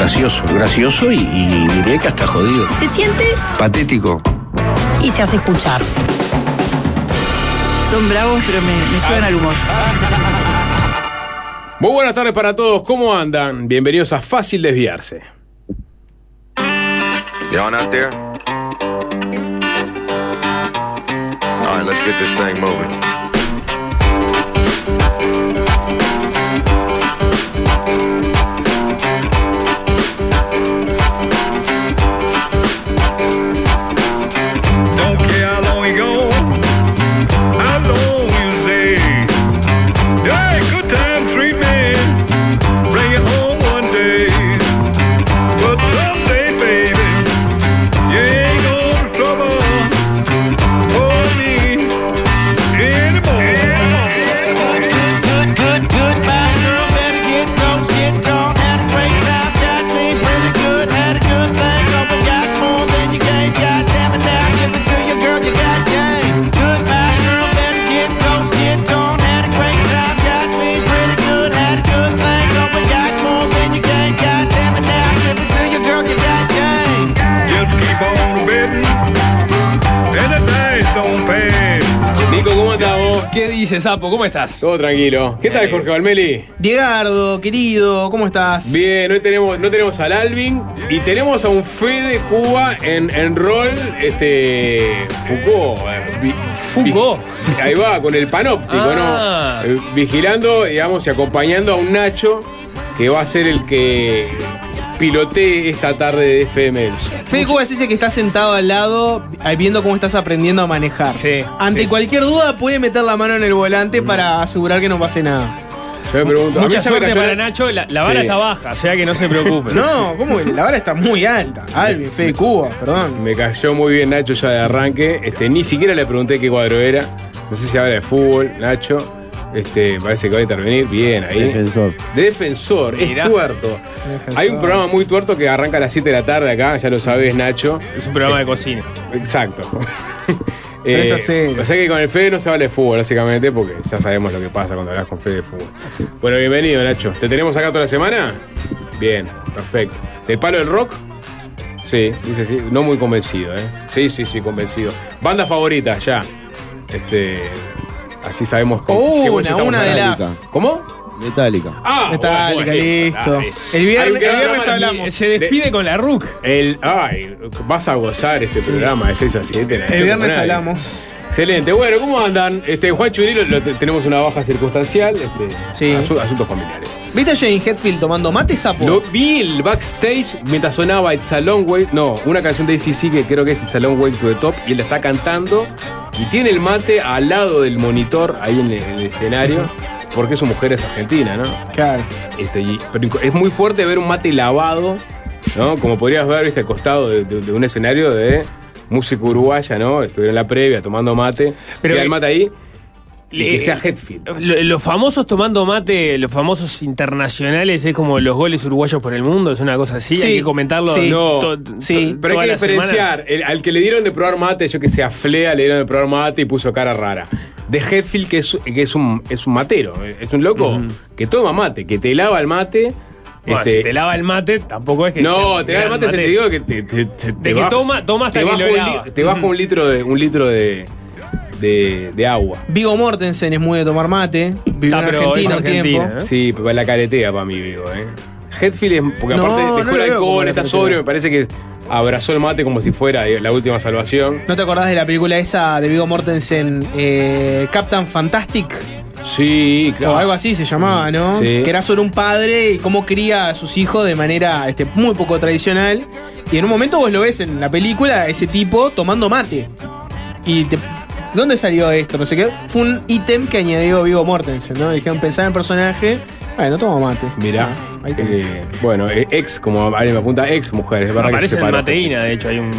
Gracioso, gracioso y, y diré que hasta jodido. Se siente Patético. Y se hace escuchar. Son bravos, pero me, me suben al humor. Muy buenas tardes para todos, ¿cómo andan? Bienvenidos a Fácil Desviarse. Y'all out there? All right, let's get this thing moving. Sapo? ¿Cómo estás? Todo tranquilo. ¿Qué tal, Jorge Valmeli? Diegardo, querido, ¿cómo estás? Bien, hoy tenemos, no tenemos al Alvin y tenemos a un Fede Cuba en, en rol, este, Foucault. eh, vi- Foucault. vi- ahí va, con el panóptico, Ah. ¿no? Eh, Vigilando, digamos, y acompañando a un Nacho que va a ser el que pilotee esta tarde de FM. Fede Cuba dice que está sentado al lado viendo cómo estás aprendiendo a manejar. Sí, Ante sí. cualquier duda puede meter la mano en el volante para asegurar que no pase nada. Yo me pregunto, a mí Mucha ya me suerte para Nacho, la, la vara Sí. está baja, o sea que no se preocupe. No, ¿cómo? La vara está muy alta. Alvin, Fede Cuba, perdón. Me cayó muy bien Nacho ya de arranque. Este, ni siquiera le pregunté qué cuadro era. No sé si habla de fútbol, Nacho. Este, parece que va a intervenir bien ahí. Defensor. De defensor, es tuerto. Defensor. Hay un programa muy tuerto que arranca a las 7 de la tarde acá, ya lo sabes, Nacho. Es un programa de cocina. Exacto. 3 a 0. O sea que con el Fede no se habla de fútbol, básicamente, porque ya sabemos lo que pasa cuando hablas con Fede de fútbol. Bueno, bienvenido, Nacho. ¿Te tenemos acá toda la semana? Bien, perfecto. ¿Del palo del rock? Sí, dice sí. No muy convencido, ¿eh? Sí, sí, sí, convencido. Banda favorita, ya. Este. Así sabemos con Oh, qué una, una de las. ¿Cómo? Metálica. Ah, Metallica, bueno, listo. dale. El viernes, el hablamos. Se despide con la RUC. El, ay, vas a gozar ese programa de 6 a 7. Nacho, El viernes hablamos. Excelente. Bueno, ¿cómo andan? Este, Juan Churilo lo te- tenemos una baja circunstancial. Este, Sí. asu- asuntos familiares. ¿Viste a Jane Hetfield tomando mate, sapo? Lo vi el backstage mientras sonaba It's a Long Way. No, una canción de ACC que creo que es It's a Long Way to the Top. Y él la está cantando. Y tiene el mate al lado del monitor ahí en el, en el escenario. Porque su mujer es argentina, ¿no? Claro. Este, y- pero es muy fuerte ver un mate lavado, ¿no? Como podrías ver, viste, al costado de, de- de un escenario de música uruguaya, ¿no? Estuvieron en la previa tomando mate. Pero el mate ahí. Y que sea Hetfield. Lo- Los famosos tomando mate, los famosos internacionales, es como los goles uruguayos por el mundo, es una cosa así, Sí, hay que comentarlo. sí. No, to- sí, to- pero hay que diferenciar. El- al que le dieron de probar mate, yo que sé, a Flea le dieron de probar mate y puso cara rara. De Hetfield, que es, que es, un, es un matero, es un loco que toma mate, que te lava el mate. Bueno, este, si te lava el mate, tampoco es que. no, sea te lava el mate, se te digo que te, te- te- te que baja- toma- toma hasta te que baja lo un lava. li- Te baja un litro de, un litro de, de, de agua. Vigo Mortensen es muy de tomar mate. Vivió Ah, en Argentina un tiempo. ¿eh? Sí, pero la caretea para mí, digo, ¿eh? Hetfield es. Porque No, aparte no el veo como alcohol, está sobrio, me parece que abrazó el mate como si fuera eh, la última salvación. ¿No te acordás de la película esa de Vigo Mortensen, eh, Captain Fantastic? Sí, claro. O algo así se llamaba, ¿no? Sí. Que era sobre un padre y cómo cría a sus hijos de manera este, muy poco tradicional. Y en un momento vos lo ves en la película, ese tipo tomando mate. Y te- ¿Dónde salió esto? No sé qué. Fue un ítem que añadió Vigo Mortensen, ¿no? Dijeron pensar en el personaje. Bueno, toma mate. Mirá. Ah, ahí tenés. eh, bueno, eh, ex, como alguien me apunta, ex mujer, es verdad que se en. Mateína, de hecho, hay un,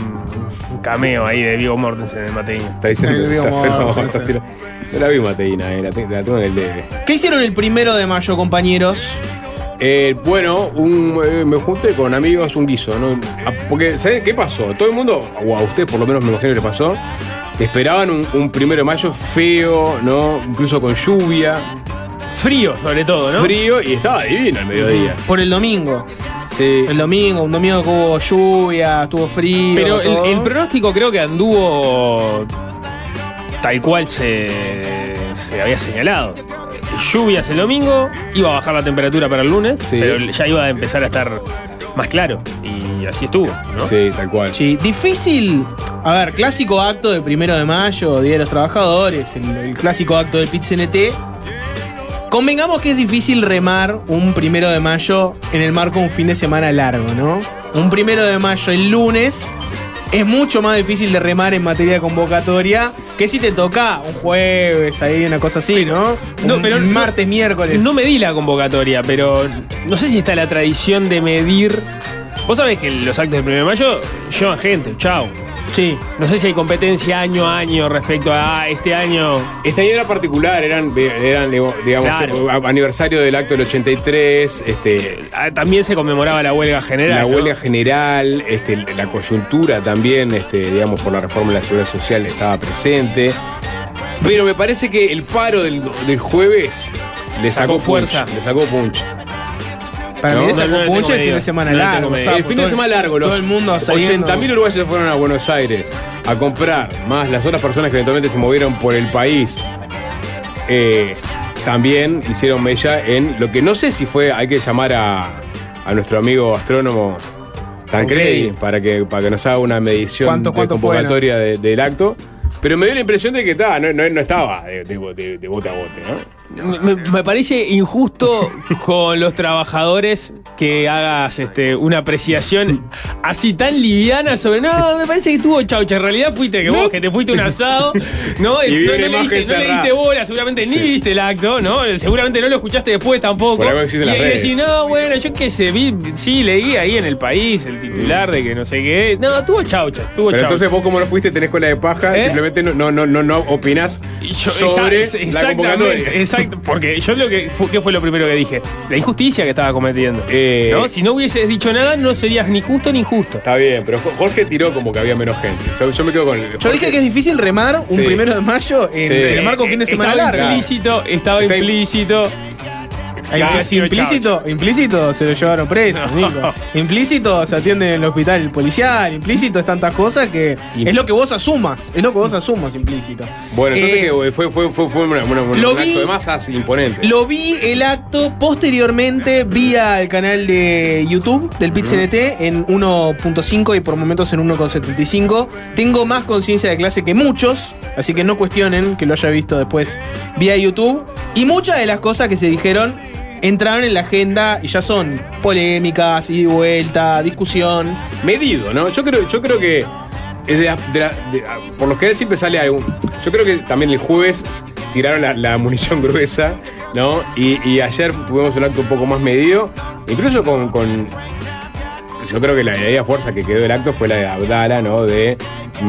un cameo ahí de Vigo Mortensen en Mateína. Está diciendo El Vigo está No la vi Mateína, eh, la, te- la tengo en el debe. ¿Qué hicieron el primero de mayo, compañeros? Eh, bueno, un, eh, me junté con amigos un guiso, ¿no? Ah, Porque, ¿saben qué pasó? Todo el mundo, o a usted por lo menos me imagino que le pasó, que esperaban un, un primero de mayo feo, ¿no? Incluso con lluvia. Frío, sobre todo, ¿no? Frío y estaba divino el mediodía. Por el domingo. Sí. El domingo, un domingo que hubo lluvia, estuvo frío. Pero el, todo. el pronóstico creo que anduvo tal cual se, se había señalado. Lluvias el domingo, iba a bajar la temperatura para el lunes, pero ya iba a empezar a estar más claro. Y así estuvo, ¿no? Sí, tal cual. Sí, difícil. A ver, clásico acto de primero de mayo, Día de los Trabajadores, el, el clásico acto del pit CNT. Convengamos que es difícil remar un primero de mayo en el marco de un fin de semana largo, ¿no? Un primero de mayo el lunes es mucho más difícil de remar en materia de convocatoria que si te toca un jueves, ahí una cosa así, ¿no? No, Un pero martes, miércoles. No medí la convocatoria, pero no sé si está la tradición de medir. Vos sabés que los actos del 1 de mayo llevan gente, chao. Sí. No sé si hay competencia año a año respecto a ah, este año. Este año era particular, eran, eran digamos, Claro. eh, aniversario del acto del 83, este, Ah, También se conmemoraba la huelga general. la ¿no? huelga general, este, la coyuntura también, este, digamos, por la reforma de la seguridad social estaba presente. Pero me parece que el paro del, del jueves le Sacó sacó, fuerza. Le sacó punch. Para mí lo punch tengo el fin de semana largo. el fin todo de semana largo, los Todo el mundo saliendo. 80.000 uruguayos se fueron a Buenos Aires a comprar, más las otras personas que eventualmente se movieron por el país. eh, también hicieron mella en lo que no sé si fue, hay que llamar a, a nuestro amigo astrónomo Tancredi para que, para que nos haga una medición ¿Cuánto- de cuánto convocatoria de- del acto. Pero me dio la impresión de que ta, no, no- no estaba de, de- de- de bote a bote, ¿no? Me, me parece injusto con los trabajadores que hagas este, una apreciación así tan liviana sobre. No, me parece que estuvo chaucha. En realidad fuiste que vos, que te fuiste un asado, ¿no? Y no, no le diste, no le diste bola, seguramente ni viste el acto, ¿no? Seguramente no lo escuchaste después tampoco. Por algo existen y las ahí redes. decís, no, bueno, yo qué sé, vi, sí, leí ahí en el país el titular de que no sé qué. No, estuvo chaucha, estuvo Pero chaucha. entonces vos como no fuiste tenés cola de paja, ¿Eh? simplemente no, no, no, no, no opinás Yo- sobre la exactamente. Exacto, porque yo lo que fu- ¿qué fue lo primero que dije? La injusticia que estaba cometiendo. Eh, ¿no? Si no hubieses dicho nada, no serías ni justo ni injusto. Está bien, pero Jo- Jorge tiró como que había menos gente. Yo, yo me quedo con el. Yo dije que es difícil remar un Sí. primero de mayo en Sí. el marco de fin de semana estaba largo. implícito, estaba Está implícito. Hay impl- sí, implícito, implícito se lo llevaron preso, No. Nico. Implícito se atiende en el hospital policial, implícito es tantas cosas que es lo que vos asumas, es lo que vos asumas implícito. Bueno, entonces Eh, que fue, fue, fue, fue una- una- un acto de masas imponente. Lo vi el acto posteriormente vía el canal de YouTube del Pit CNT en 1.5 y por momentos en 1.75. Tengo más conciencia de clase que muchos, así que no cuestionen que lo haya visto después vía YouTube. Y muchas de las cosas que se dijeron entraron en la agenda y ya son polémicas, ida y vuelta, discusión. Medido, ¿no? Yo creo, yo creo que es de la- de la- de- por lo general siempre sale algún. Yo creo que también el jueves tiraron la, munición gruesa, ¿no? Y, ayer tuvimos un acto un poco más medido, incluso con- yo creo que la idea fuerza que quedó del acto fue la de Abdala, ¿no? De mm,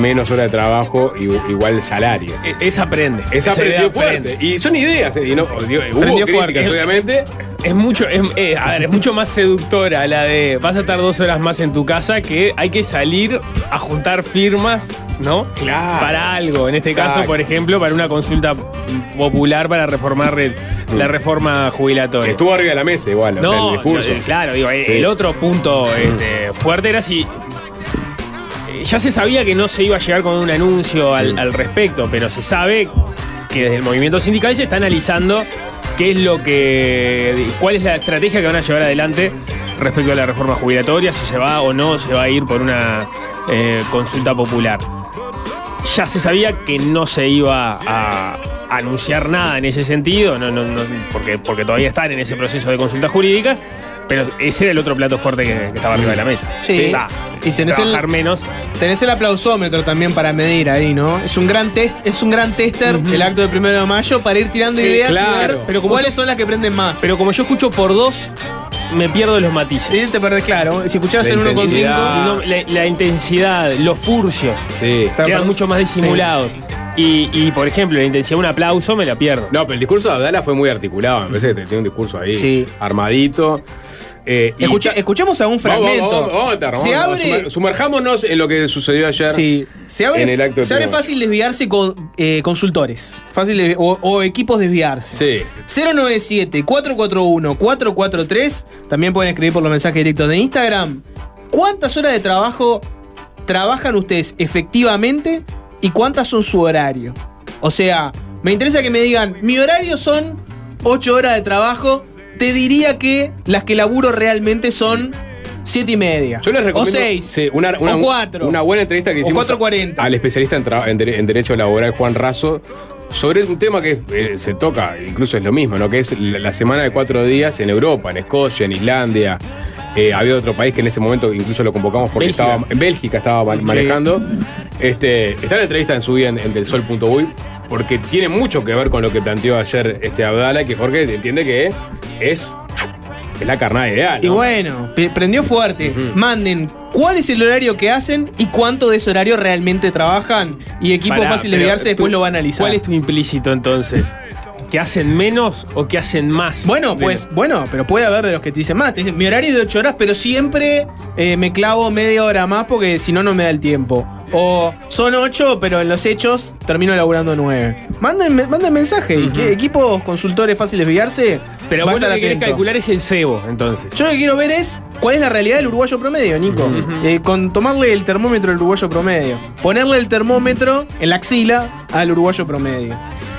menos hora de trabajo y igual salario. E- Esa aprende. Esa idea aprendió fuerte. Y son ideas, ¿eh? y no, digo, hubo críticas, fuerte. obviamente. Es mucho, es, eh, a ver, es mucho más seductora la de vas a estar dos horas más en tu casa que hay que salir a juntar firmas, ¿no? Claro. Para algo. En este caso, por ejemplo, para una consulta popular para reformar el- la reforma jubilatoria. Estuvo arriba de la mesa igual, o sea, No, el discurso. no, eh, claro, digo, eh, Sí. el otro punto este, fuerte era si. Ya se sabía que no se iba a llegar con un anuncio al, al respecto, pero se sabe que desde el movimiento sindical se está analizando qué es lo que. cuál es la estrategia que van a llevar adelante respecto a la reforma jubilatoria, si se va o no se va a ir por una eh, consulta popular. Ya se sabía que no se iba a anunciar nada en ese sentido, no, no, porque, porque todavía están en ese proceso de consultas jurídicas, pero ese era el otro plato fuerte que, que estaba arriba de la mesa. Sí. Y tenés Trabajar el- menos. Tenés el aplausómetro también para medir ahí, ¿no? Es un gran test, es un gran tester el acto del primero de mayo para ir tirando Sí, ideas y claro. ver Pero como cuáles yo- son las que prenden más. Pero como yo escucho por dos, me pierdo los matices. Y te perdés, claro. Si escuchabas La el 1,5. intensidad. No, la, la intensidad, los furcios, Sí. quedan mucho más disimulados. Y, y, por ejemplo, la intensidad de un aplauso me la pierdo. No, pero el discurso de Abdala fue muy articulado. Me parece que tiene un discurso ahí Sí. armadito. Eh, y- escuchemos a un fragmento. vamos, vamos, vamos, vamos, se vamos, abre. sumer- sumerjámonos en lo que sucedió ayer. Sí, se abre, en el acto de se abre fácil desviarse con eh, consultores. Fácil de- o, o equipos desviarse. Sí. 097-441-443. También pueden escribir por los mensajes directos de Instagram. ¿Cuántas horas de trabajo trabajan ustedes efectivamente y cuántas son su horario? O sea, me interesa que me digan, mi horario son 8 horas de trabajo. Te diría que las que laburo realmente son 7 y media. Yo les recomiendo O 6. sí, una, una- o 4. una buena entrevista que O hicimos 4.40. al especialista en, en dere- en Derecho Laboral, Juan Razo, sobre un tema que eh, se toca, incluso es lo mismo, ¿no? que es la, la semana de cuatro días en Europa, en Escocia, en Islandia. Eh, había otro país que en ese momento incluso lo convocamos porque Bélgica. estaba en Bélgica estaba ma- manejando. Este, está en la entrevista en su día en, en delsol.uy porque tiene mucho que ver con lo que planteó ayer este Abdala, que Jorge entiende que es, es la carnada ideal. Y ¿no? bueno, prendió fuerte. Manden cuál es el horario que hacen y cuánto de ese horario realmente trabajan. Y equipo Pará, fácil de desviarse después lo va a analizar. ¿Cuál es tu implícito entonces? ¿Que hacen menos o que hacen más? Bueno, pues, bueno, pero puede haber de los que te dicen más. Te dicen, mi horario es de 8 horas, pero siempre eh, me clavo media hora más porque si no, no me da el tiempo. O son 8, pero en los hechos termino laburando 9. Manden, manden mensaje. y que equipos consultores fáciles de desviarse. Pero vos lo que querés calcular es el cebo, entonces. Yo lo que quiero ver es cuál es la realidad del uruguayo promedio, Nico. Eh, con tomarle el termómetro al uruguayo promedio. Ponerle el termómetro en la axila al uruguayo promedio.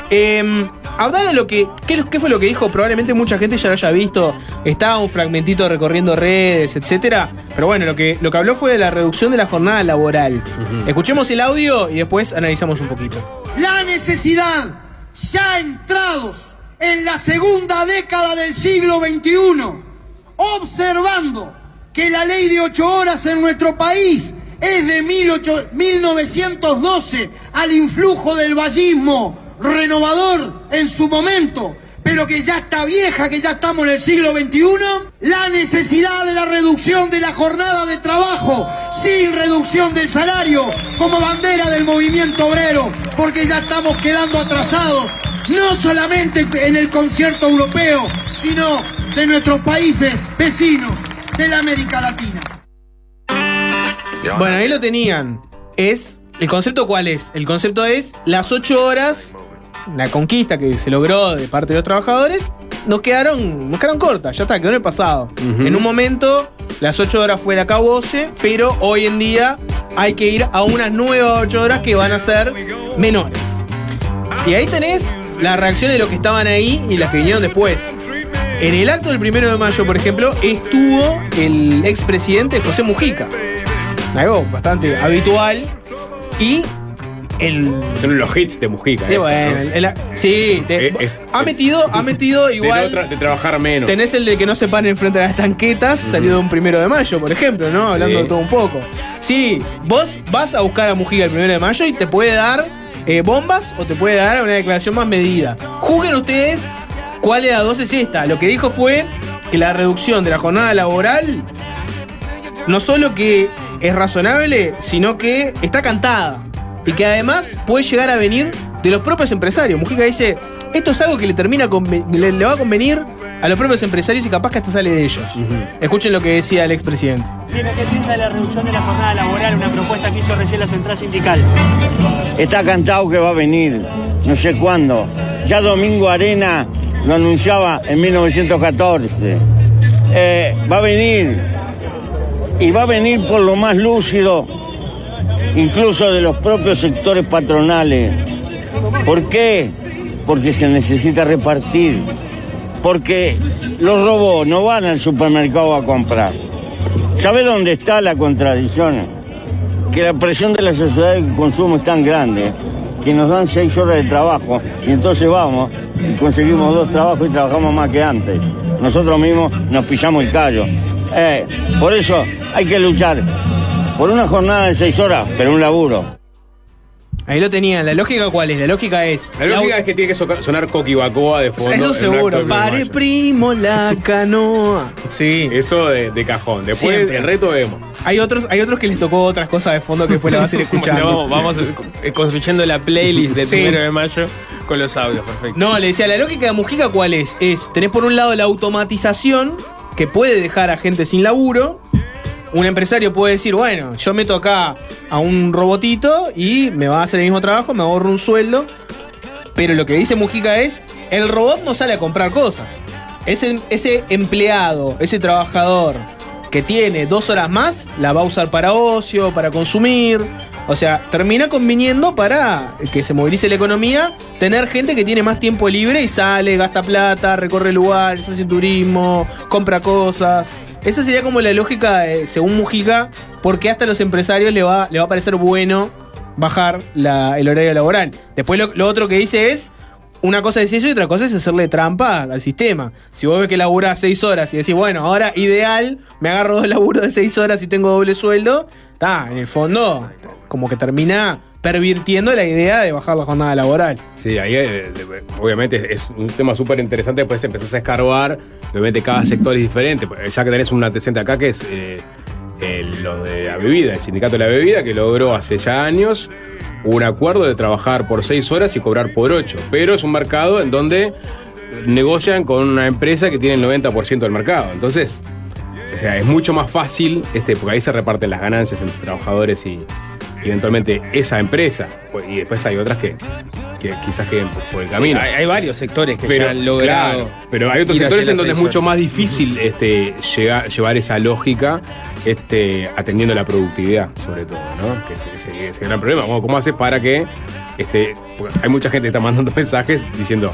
Eh, Abdala lo que. ¿qué, qué fue lo que dijo? Probablemente mucha gente ya lo haya visto. Estaba un fragmentito recorriendo redes, etcétera. Pero bueno, lo que, lo que habló fue de la reducción de la jornada laboral. Escuchemos el audio y después analizamos un poquito. la necesidad, ya entrados en la segunda década del siglo XXI, observando que la ley de ocho horas en nuestro país es de 18 1912 al influjo del vallismo renovador en su momento, pero que ya está vieja, que ya estamos en el siglo XXI, la necesidad de la reducción de la jornada de trabajo sin reducción del salario como bandera del movimiento obrero, porque ya estamos quedando atrasados, no solamente en el concierto europeo, sino de nuestros países vecinos de la América Latina. Bueno, ahí lo tenían. Es. ¿El concepto cuál es? El concepto es las ocho horas, la conquista que se logró de parte de los trabajadores, nos quedaron, nos quedaron cortas, ya está, quedó en el pasado. En un momento, las ocho horas fue el acabose, pero hoy en día hay que ir a unas nuevas ocho horas que van a ser menores. Y ahí tenés las reacciones de los que estaban ahí y las que vinieron después. En el acto del primero de mayo, por ejemplo, estuvo el expresidente José Mujica. Algo bastante habitual. Y el. Son los hits de Mujica. eh. bueno, el- el- sí, te- Eh, eh, ha metido, ha metido De, igual. no tra- de trabajar menos. Tenés el de que no se paren enfrente de las tanquetas, salió de un primero de mayo, por ejemplo, ¿no? Hablando Sí. de todo un poco. Sí, vos vas a buscar a Mujica el primero de mayo y te puede dar eh, bombas o te puede dar una declaración más medida. Juzguen ustedes cuál de las dos es esta. Lo que dijo fue que la reducción de la jornada laboral no solo que es razonable, sino que está cantada. Y que además puede llegar a venir de los propios empresarios. Mujica dice, esto es algo que le termina le va a convenir a los propios empresarios y capaz que hasta sale de ellos. Escuchen lo que decía el expresidente. ¿Qué piensa de la reducción de la jornada laboral? Una propuesta que hizo recién la central sindical. Está cantado que va a venir, no sé cuándo. Ya Domingo Arena lo anunciaba en 1914. Eh, va a venir y va a venir por lo más lúcido, incluso de los propios sectores patronales. ¿Por qué? Porque se necesita repartir. Porque los robots no van al supermercado a comprar. ¿Sabe dónde está la contradicción? Que la presión de la sociedad de consumo es tan grande que nos dan seis horas de trabajo y entonces vamos y conseguimos dos trabajos y trabajamos más que antes. Nosotros mismos nos pillamos el callo. Eh, por eso hay que luchar por una jornada de seis horas, pero un laburo. Ahí lo tenían. ¿La lógica cuál es? La lógica es. La lógica es que tiene que soca- sonar Coqui Bacoa de fondo. Eso seguro. Pare primo la canoa. Sí. Eso de, de cajón. Después Siempre. el reto vemos. Hay otros, hay otros que les tocó otras cosas de fondo que después la vas a ir escuchando. Bueno, vamos, eh, construyendo la playlist del Sí. primero de mayo con los audios, perfecto. No, le decía, la lógica de Mujica cuál es? Es, tenés por un lado la automatización, que puede dejar a gente sin laburo. Un empresario puede decir, bueno, yo meto acá a un robotito y me va a hacer el mismo trabajo, me ahorro un sueldo. Pero lo que dice Mujica es, el robot no sale a comprar cosas. Ese, ese empleado, ese trabajador que tiene dos horas más, la va a usar para ocio, para consumir. O sea, termina conviniendo para que se movilice la economía, tener gente que tiene más tiempo libre y sale, gasta plata, recorre lugares, hace turismo, compra cosas. Esa sería como la lógica, eh, según Mujica, porque hasta a los empresarios le va, le va a parecer bueno bajar el horario laboral. Después lo, lo otro que dice es, una cosa es eso y otra cosa es hacerle trampa al sistema. Si vos ves que laburás seis horas y decís, bueno, ahora ideal, me agarro dos laburos de seis horas y tengo doble sueldo, está, en el fondo, como que termina pervirtiendo la idea de bajar la jornada laboral. Sí, ahí eh, obviamente es un tema súper interesante. Después empezás a escarbar. Obviamente cada sector es diferente. Ya que tenés un antecedente acá que es eh, el- lo de la bebida, el sindicato de la bebida, que logró hace ya años un acuerdo de trabajar por seis horas y cobrar por ocho. Pero es un mercado en donde negocian con una empresa que tiene el 90% del mercado. Entonces, o sea, es mucho más fácil, este, porque ahí se reparten las ganancias entre trabajadores y, y eventualmente esa empresa. Pues, Y después hay otras que, que quizás queden por, por el camino. Hay, hay varios sectores que pero, ya han logrado. claro, pero hay otros sectores en donde es mucho más difícil este, llegar- llevar esa lógica este, atendiendo la productividad, sobre todo, ¿no? Que es ese, ese gran problema. Bueno, ¿Cómo haces para que este, hay mucha gente que está mandando mensajes diciendo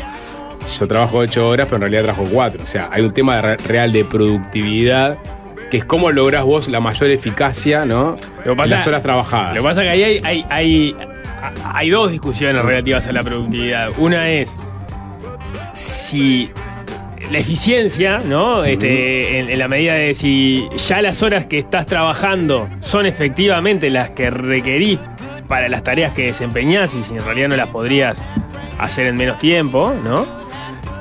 yo trabajo ocho horas, pero en realidad trabajo cuatro. O sea, hay un tema real de productividad que es cómo lográs vos la mayor eficacia, ¿no? Lo pasa- las horas trabajadas. Lo que pasa es que ahí hay, hay, hay, hay dos discusiones relativas a la productividad. Una es si la eficiencia, ¿no? Este, en, en la medida de si ya las horas que estás trabajando son efectivamente las que requerís para las tareas que desempeñás y si en realidad no las podrías hacer en menos tiempo, ¿no?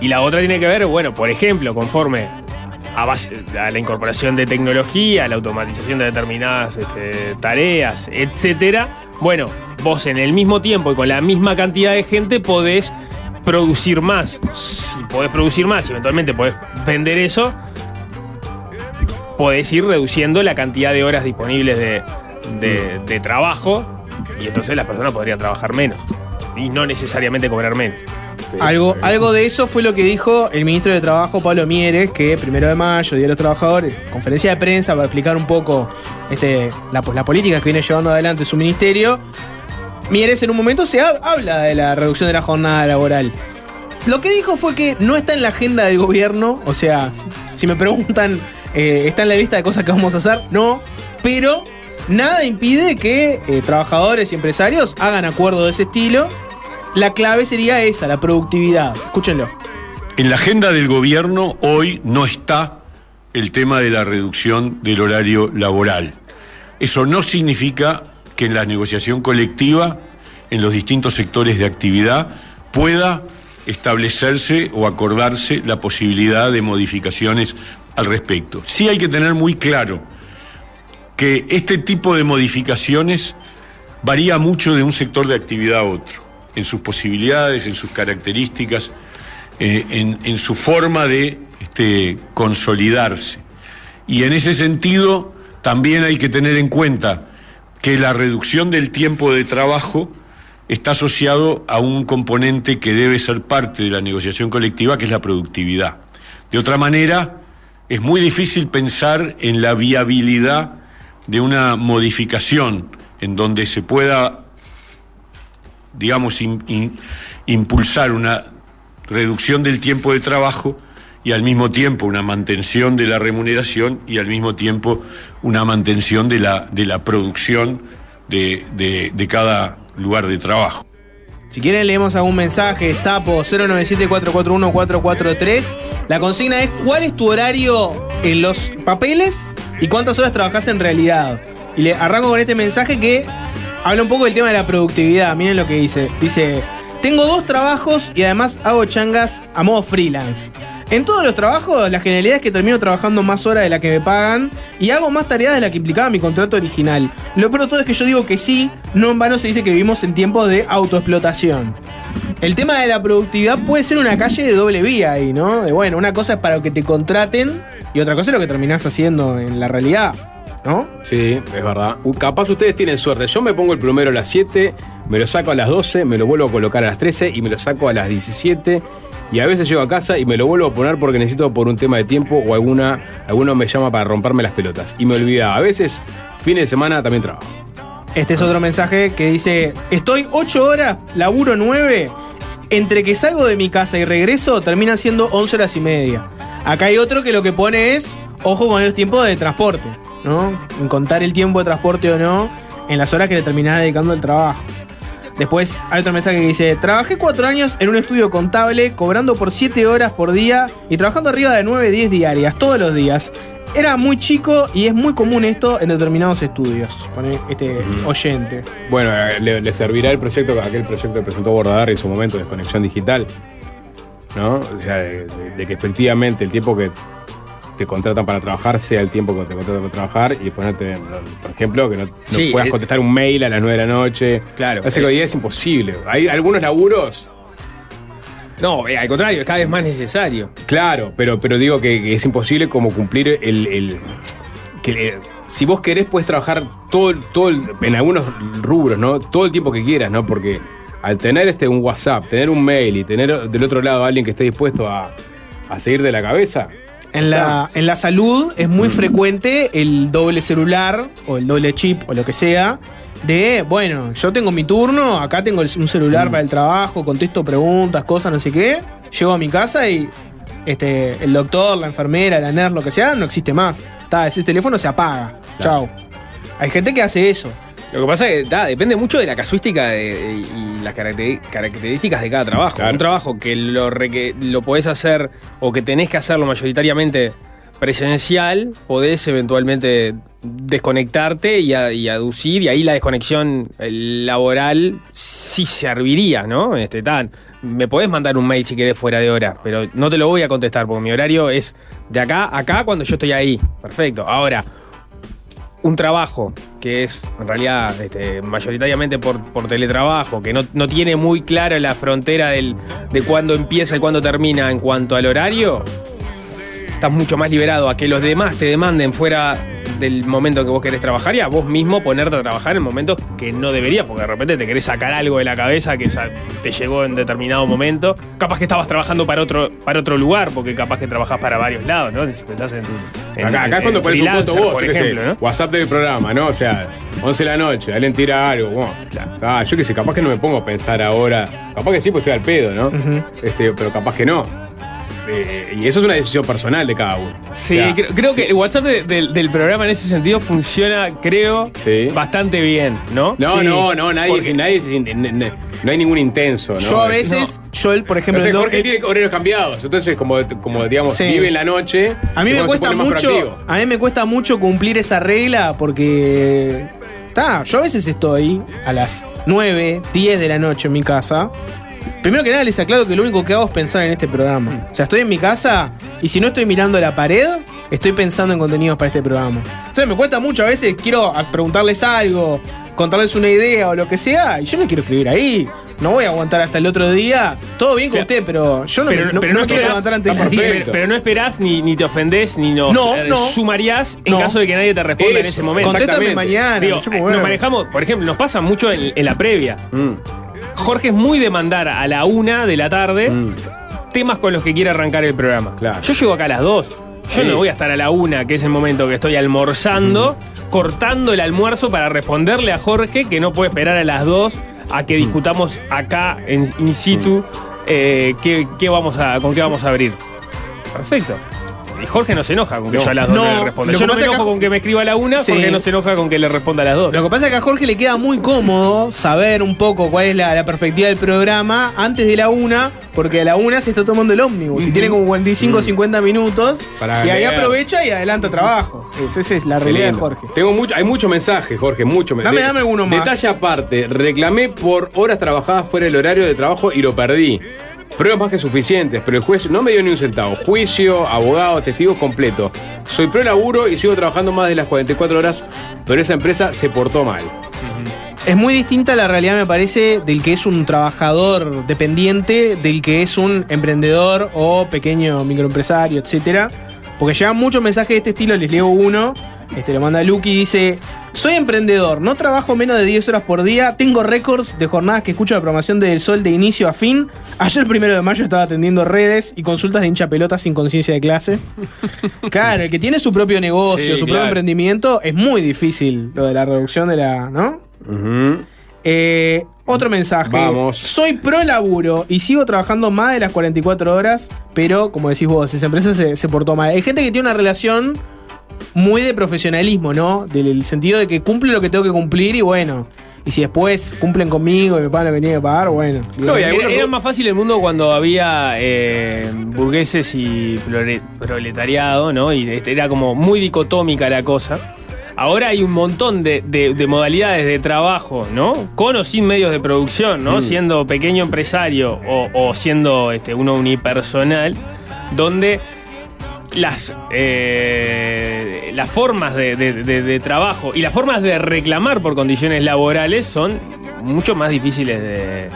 Y la otra tiene que ver, bueno, por ejemplo, conforme a, base- a la incorporación de tecnología, a la automatización de determinadas este, tareas, etcétera. Bueno, vos en el mismo tiempo y con la misma cantidad de gente podés producir más. Si podés producir más y eventualmente podés vender eso, podés ir reduciendo la cantidad de horas disponibles de, de- de trabajo y entonces las personas podrían trabajar menos y no necesariamente cobrar menos. Algo, algo de eso fue lo que dijo el ministro de Trabajo, Pablo Mieres, que primero de mayo, Día de los Trabajadores, conferencia de prensa para explicar un poco este, la, la política que viene llevando adelante su ministerio. Mieres en un momento se hab- habla de la reducción de la jornada laboral. Lo que dijo fue que no está en la agenda del gobierno, o sea, si- me preguntan, eh, ¿está en la lista de cosas que vamos a hacer? No, pero nada impide que eh, trabajadores y empresarios hagan acuerdo de ese estilo. La clave sería esa, la productividad. Escúchenlo. En la agenda del gobierno hoy no está el tema de la reducción del horario laboral. Eso no significa que en la negociación colectiva, en los distintos sectores de actividad, pueda establecerse o acordarse la posibilidad de modificaciones al respecto. Sí hay que tener muy claro que este tipo de modificaciones varía mucho de un sector de actividad a otro, en sus posibilidades, en sus características, eh, en, en su forma de este, consolidarse. Y en ese sentido, también hay que tener en cuenta que la reducción del tiempo de trabajo está asociado a un componente que debe ser parte de la negociación colectiva, que es la productividad. De otra manera, es muy difícil pensar en la viabilidad de una modificación en donde se pueda, digamos, impulsar una reducción del tiempo de trabajo y al mismo tiempo una mantención de la remuneración y al mismo tiempo una mantención de la, de la producción de, de- de cada lugar de trabajo. Si quieren leemos algún mensaje, sapo 097-441-443. La consigna es cuál es tu horario en los papeles y cuántas horas trabajas en realidad. Y le arranco con este mensaje que habla un poco del tema de la productividad. Miren lo que dice. Dice, tengo dos trabajos y además hago changas a modo freelance. En todos los trabajos, la generalidad es que termino trabajando más horas de la que me pagan y hago más tareas de la que implicaba mi contrato original. Lo peor de todo es que yo digo que sí, no en vano se dice que vivimos en tiempos de autoexplotación. El tema de la productividad puede ser una calle de doble vía ahí, ¿no? De, bueno, una cosa es para que te contraten y otra cosa es lo que terminás haciendo en la realidad, ¿no? Sí, es verdad. Uh, Capaz ustedes tienen suerte. Yo me pongo el plumero a las 7, me lo saco a las 12, me lo vuelvo a colocar a las 13 y me lo saco a las 17. Y a veces llego a casa y me lo vuelvo a poner porque necesito por un tema de tiempo o alguna, alguno me llama para romperme las pelotas. Y me olvidaba. A veces, fines de semana también trabajo. Este es otro mensaje que dice, estoy 8 horas, laburo 9, entre que salgo de mi casa y regreso terminan siendo 11 horas y media. Acá hay otro que lo que pone es, ojo con el tiempo de transporte, ¿no? En contar el tiempo de transporte o no en las horas que le terminás dedicando al trabajo. Después hay otro mensaje que dice, trabajé 4 años en un estudio contable, cobrando por 7 horas por día y trabajando arriba de 9, 10 diarias, todos los días. Era muy chico y es muy común esto en determinados estudios, pone este oyente. Bueno, eh, le, le servirá el proyecto, aquel proyecto que presentó Bordadar en su momento, Desconexión Digital. ¿No? O sea, de, de- de que efectivamente el tiempo que te contratan para trabajar sea el tiempo que te contratan para trabajar y ponerte, por ejemplo, que no, no Sí, puedas es- contestar un mail a las 9 de la noche. Claro. Hace que hoy día es imposible. Hay algunos laburos. No, eh, al contrario, es cada vez más necesario. Claro, pero, pero digo que, que es imposible como cumplir el. el- que, eh, si vos querés, puedes trabajar todo, todo el- en algunos rubros, ¿no? Todo el tiempo que quieras, ¿no? Porque al tener este un WhatsApp, tener un mail y tener del otro lado a alguien que esté dispuesto a, a seguir de la cabeza. En la, en la salud es muy frecuente el doble celular o el doble chip o lo que sea. De, bueno, yo tengo mi turno, acá tengo el- un celular para el trabajo, contesto preguntas, cosas, no sé qué. Llego a mi casa y este, el doctor, la enfermera, la nurse, lo que sea, no existe más. Está, ese teléfono se apaga. Chao. Hay gente que hace eso. Lo que pasa es que da, depende mucho de la casuística de- de- y las características de cada trabajo. Un trabajo que lo, reque- lo podés hacer o que tenés que hacerlo mayoritariamente presencial, podés eventualmente desconectarte y, a- y aducir, y ahí la desconexión laboral sí serviría, ¿no? Este, tan, me podés mandar un mail si querés fuera de hora, pero no te lo voy a contestar porque mi horario es de acá a acá cuando yo estoy ahí. Perfecto. Ahora, un trabajo que es en realidad este, mayoritariamente por, teletrabajo, que no, no tiene muy clara la frontera del, de cuándo empieza y cuándo termina en cuanto al horario, estás mucho más liberado a que los demás te demanden fuera del momento que vos querés trabajar y a vos mismo ponerte a trabajar en momentos que no deberías, porque de repente te querés sacar algo de la cabeza que te llegó en determinado momento. Capaz que estabas trabajando para otro, para otro lugar, porque capaz que trabajás para varios lados, ¿no? Si pensás en, en- acá, acá es en cuando pones un punto vos, por sé, ejemplo, ¿no? WhatsApp del programa, ¿no? O sea, 11 de la noche, alguien tira algo. Bueno, ah, yo qué sé, capaz que no me pongo a pensar ahora. Capaz que sí, pues estoy al pedo, ¿no? este, pero capaz que no. Eh, y eso es una decisión personal de cada uno. Sí, O sea, creo, creo sí. que el WhatsApp de- del- del programa en ese sentido funciona, creo, bastante bien, ¿no? No, Sí. no, no, nadie, Porque- nadie, no hay ningún intenso, ¿no? Yo a veces, yo, el- por ejemplo, No el do- Jorge tiene horarios cambiados, entonces como, como digamos, Sí. vive en la noche. A mí me cuesta mucho. A mí me cuesta mucho cumplir esa regla porque. Está, yo a veces estoy a las 9, 10 de la noche en mi casa. Primero que nada les aclaro que lo único que hago es pensar en este programa. O sea, estoy en mi casa y si no estoy mirando la pared, estoy pensando en contenidos para este programa. O sea, me cuesta mucho a veces, quiero preguntarles algo, contarles una idea o lo que sea, y yo no quiero escribir ahí. No voy a aguantar hasta el otro día. Todo bien con usted, pero yo no, pero, me, no, pero no no quiero levantar antes de está las 10. perfecto. Pero no esperás ni, ni te ofendés ni nos No, eh, no. sumarías en No. caso de que nadie te responda en ese momento. contéstame mañana, Digo, nos manejamos, por ejemplo, nos pasa mucho en, en la previa. Mm. Jorge es muy de mandar a la una de la tarde Mm. temas con los que quiere arrancar el programa. Yo llego acá a las dos. Yo Sí. no voy a estar a la una, que es el momento que estoy almorzando, cortando el almuerzo para responderle a Jorge que no puede esperar a las dos a que discutamos acá en in situ eh, qué, qué vamos a, con qué vamos a abrir. Perfecto. Y Jorge no se enoja con que No. yo a las dos No, le responda. lo Yo que no me enojo que- con que me escriba a la una, Sí. Jorge no se enoja con que le responda a las dos. Lo que pasa es que a Jorge le queda muy cómodo saber un poco cuál es la, la perspectiva del programa antes de la una, porque a la una se está tomando el ómnibus y tiene como 45 o 50 minutos Para y ahí leer. aprovecha y adelanta trabajo. Es- esa es la realidad de. Jorge. Tengo mucho, hay muchos mensajes, Jorge, mucho Dame, dame alguno más. Detalle aparte, reclamé por horas trabajadas fuera del horario de trabajo y lo perdí. Pruebas más que suficientes, pero el juez no me dio ni un centavo. Juicio, abogado, testigos completo. Soy pro laburo y sigo trabajando más de las 44 horas, pero esa empresa se portó mal. Es muy distinta la realidad, me parece, del que es un trabajador dependiente, del que es un emprendedor o pequeño microempresario, etcétera. Porque llegan muchos mensajes de este estilo, les leo uno. Este lo manda Lucky dice: Soy emprendedor, no trabajo menos de 10 horas por día, tengo récords de jornadas que escucho la programación de Del Sol de inicio a fin. Ayer, primero de mayo, estaba atendiendo redes y consultas de hincha pelota sin conciencia de clase. Claro, el que tiene su propio negocio, Sí, su claro. propio emprendimiento, es muy difícil lo de la reducción de la. ¿No? Eh, otro mensaje. Vamos. Soy pro laburo y sigo trabajando más de las 44 horas, pero como decís vos, esa empresa se, se portó mal. Hay gente que tiene una relación muy de profesionalismo, ¿no? Del sentido de que cumple lo que tengo que cumplir y bueno. Y si después cumplen conmigo y me pagan lo que tienen que pagar, bueno. era, era más fácil el mundo cuando había eh, burgueses y prole- proletariado, ¿no? Y este, era como muy dicotómica la cosa. Ahora hay un montón de, de- de modalidades de trabajo, ¿no? Con o sin medios de producción, ¿no? Mm. Siendo pequeño empresario o, o siendo este, uno unipersonal, donde las, eh, las formas de, de- de- de trabajo y las formas de reclamar por condiciones laborales son mucho más difíciles de,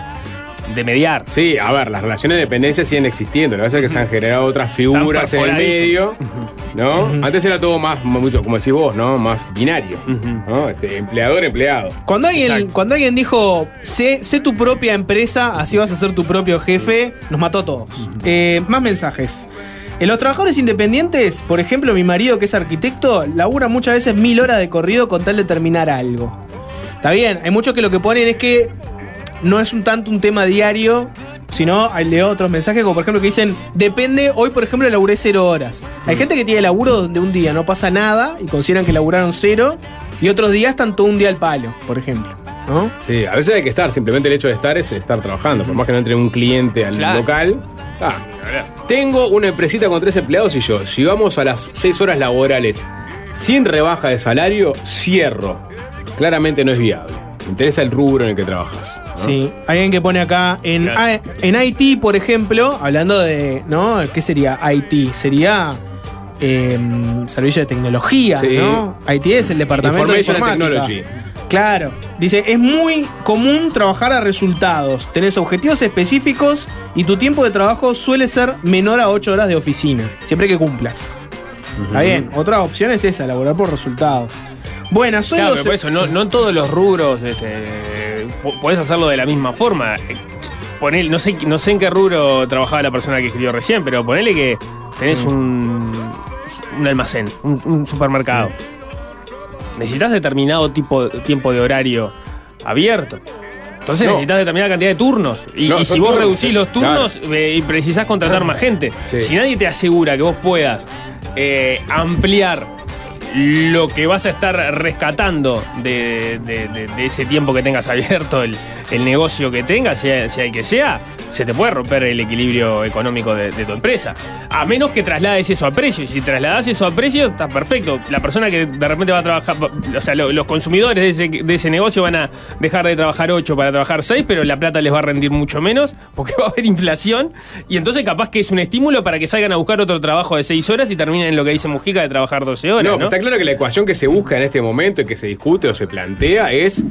de mediar. Sí, a ver, las relaciones de dependencia siguen existiendo. Lo que pasa es que se han generado otras figuras en el medio. ¿No? Antes era todo más, mucho, como decís vos, ¿no? Más binario. ¿no? Este, empleador, empleado. Cuando alguien, cuando alguien dijo, sé, sé tu propia empresa, así vas a ser tu propio jefe, nos mató a todos. Eh, más mensajes. En los trabajadores independientes, por ejemplo, mi marido que es arquitecto, labura muchas veces mil horas de corrido con tal de terminar algo. Está bien, hay muchos que lo que ponen es que no es un tanto un tema diario, sino hay leo otros mensajes como por ejemplo que dicen, depende, hoy por ejemplo laburé cero horas. Hay gente que tiene laburo donde un día no pasa nada y consideran que laburaron cero y otros días están todo un día al palo, por ejemplo. ¿No? Sí, a veces hay que estar. Simplemente el hecho de estar es estar trabajando. Por más que no entre un cliente al Claro. local. Ah, tengo una empresita con tres empleados y yo, si vamos a las seis horas laborales sin rebaja de salario, cierro. Claramente no es viable. Me interesa el rubro en el que trabajas. ¿no? Sí, alguien que pone acá en, en IT, por ejemplo, hablando de, ¿no? ¿Qué sería IT? Sería em, servicio de tecnología, Sí. ¿no? IT es el departamento de Information informática. Technology. Claro, dice, es muy común trabajar a resultados, tenés objetivos específicos y tu tiempo de trabajo suele ser menor a 8 horas de oficina, siempre que cumplas. Está bien, otra opción es esa, laborar por resultados. Buenas, soy Claro, pero por eso, no, no en todos los rubros este, po- podés hacerlo de la misma forma. Eh, Ponele, no, sé, no sé en qué rubro trabajaba la persona que escribió recién, pero ponele que tenés un, un almacén, un, un supermercado. Necesitas determinado tipo, tiempo de horario abierto. Entonces No. necesitas determinada cantidad de turnos. Y, No, y son si vos turnos, reducís los turnos eh, y precisás contratar más gente. Sí. Si nadie te asegura que vos puedas eh, ampliar lo que vas a estar rescatando de, de- de- de ese tiempo que tengas abierto, el, el negocio que tengas, sea, sea el que sea, se te puede romper el equilibrio económico de, de tu empresa. A menos que traslades eso a precio. Y si trasladas eso a precio, está perfecto. La persona que de repente va a trabajar, o sea, lo- los consumidores de ese, de ese negocio van a dejar de trabajar 8 para trabajar 6, pero la plata les va a rendir mucho menos porque va a haber inflación. Y entonces capaz que es un estímulo para que salgan a buscar otro trabajo de 6 horas y terminen en lo que dice Mujica de trabajar 12 horas. No, está claro que la ecuación que se busca en este momento y que se discute o se plantea es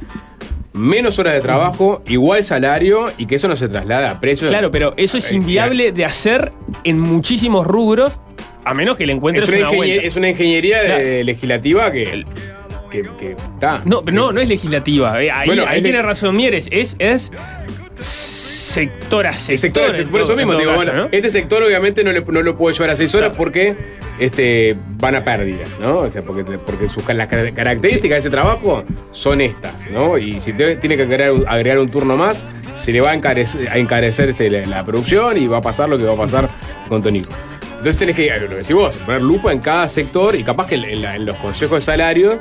menos horas de trabajo, igual salario y que eso no se traslada a precios. Claro, pero eso es inviable de hacer en muchísimos rubros, a menos que le encuentres Es una, una ingenier- vuelta. es una ingeniería de- legislativa que, que, que está. No, no, no es legislativa. eh, Ahí, Bueno, ahí es tiene razón Mieres. Es, es sector a sector. El sector, en por todo- eso mismo, digo, caso, bueno, ¿no? este sector obviamente no, le- no lo puede llevar a seis horas porque este, van a pérdida, ¿no? O sea, porque, porque sus, las car- características de ese trabajo son estas, ¿no? Y si te- tiene que agregar, agregar un turno más, se le va a encarecer, a encarecer este, la, la producción y va a pasar lo que va a pasar con Tonico. Entonces tenés que, lo que decís vos, poner lupa en cada sector y capaz que en, la- en los consejos de salario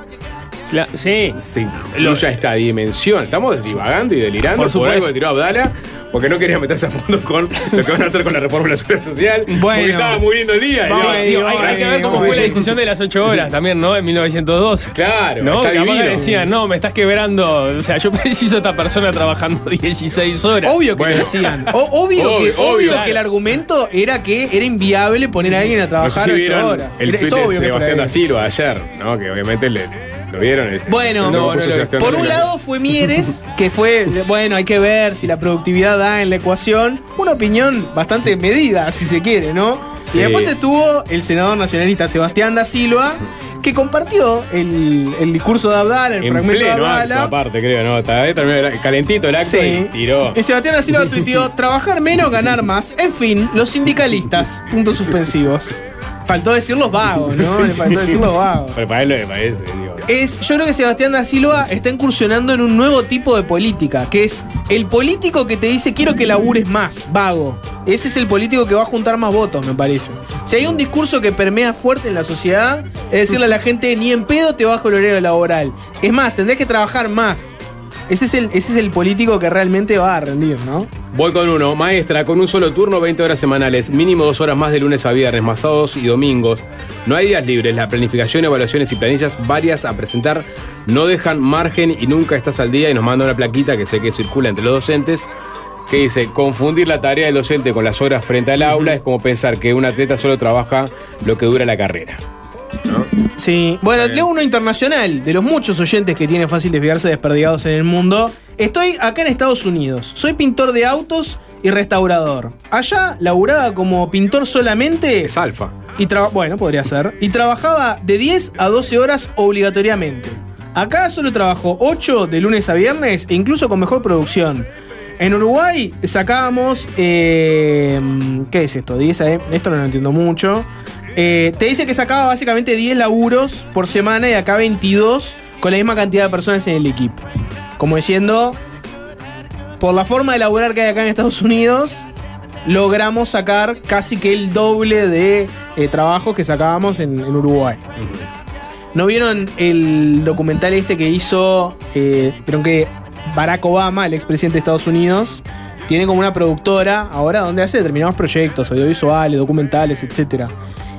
sí. se incluya esta dimensión. Estamos divagando y delirando Por por, algo que tiró Abdala, porque no quería meterse a fondo con lo que van a hacer con la reforma de la seguridad social. Porque estaba muy lindo el día. Digo, digo, hay, hay que ver cómo fue la discusión de las 8 horas también, ¿no? En 1902. Claro, ¿no? está Que decían, no, me estás quebrando. O sea, yo preciso a esta persona trabajando 16 horas. Obvio que lo decían. O- obvio, que, obvio claro. que el argumento era que era inviable poner a alguien a No sé trabajar si ocho vieron horas. el Era- tweet es de Sebastián da Silva ayer, ¿no? Que obviamente le, lo vieron. El- Bueno, el de por un lado fue Mieres, que fue, bueno, hay que ver si la productividad da en la ecuación. Una opinión bastante medida, si se quiere, ¿no? Sí. Y después estuvo el senador nacionalista Sebastián da Silva, que compartió el, el discurso de Abdala, el En fragmento de pleno acto, Abdala. aparte, creo, ¿no? Calentito el acto Sí. y tiró. Y Sebastián da Silva tuiteó, trabajar menos, ganar más. En fin, los sindicalistas, puntos suspensivos. Faltó decir los vagos, ¿no? Le faltó decir los vagos. Pero para él lo que parece. Es, yo creo que Sebastián da Silva está incursionando en un nuevo tipo de política, que es el político que te dice quiero que labures más, vago. Ese es el político que va a juntar más votos, me parece. Si hay un discurso que permea fuerte en la sociedad, es decirle a la gente, ni en pedo te bajo el horario laboral. Es más, tendrás que trabajar más. Ese es el, ese es el político que realmente va a rendir, ¿no? Voy con uno. Maestra, con un solo turno, 20 horas semanales. Mínimo dos horas más de lunes a viernes, más sábados y domingos. No hay días libres. La planificación, evaluaciones y planillas varias a presentar no dejan margen y nunca estás al día. Y nos manda una plaquita que sé que circula entre los docentes que dice, confundir la tarea del docente con las horas frente al aula es como pensar que un atleta solo trabaja lo que dura la carrera. Sí, bueno, leo uno internacional, de los muchos oyentes que tiene fácil desviarse desperdigados en el mundo. Estoy acá en Estados Unidos, soy pintor de autos y restaurador. Allá laburaba como pintor solamente. Es alfa. Y bueno, podría ser. Y trabajaba de 10 a 12 horas obligatoriamente. Acá solo trabajo 8 de lunes a viernes e incluso con mejor producción. En Uruguay sacábamos. eh, ¿Qué es esto? 10 a- Esto no lo entiendo mucho. Eh, te dice que sacaba básicamente 10 laburos por semana y acá 22 con la misma cantidad de personas en el equipo. Como diciendo, por la forma de laburar que hay acá en Estados Unidos, logramos sacar casi que el doble de eh, trabajos que sacábamos en, en Uruguay. ¿No vieron el documental este que hizo, eh, vieron que Barack Obama, el expresidente de Estados Unidos, tiene como una productora ahora donde hace determinados proyectos audiovisuales, documentales, etcétera.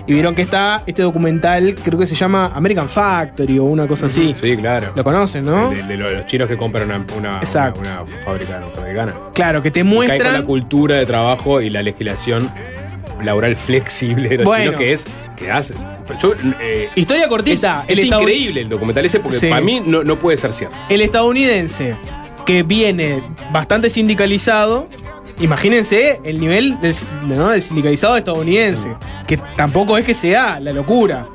Y vieron que está este documental, creo que se llama American Factory o una cosa así. Sí, claro. Lo conocen, ¿no? De, de lo- de los chinos que compran una, una, Exacto. una- una fábrica norteamericana. Claro, que te Y cae con la muestran. cultura de trabajo y la legislación laboral flexible de los Bueno. chinos que es que hace. yo, eh, Historia cortita. Es, increíble el documental ese porque Sí. para mí no, no puede ser cierto. El estadounidense, que viene bastante sindicalizado, imagínense el nivel del, sindicalizado estadounidense, que tampoco es que sea la locura,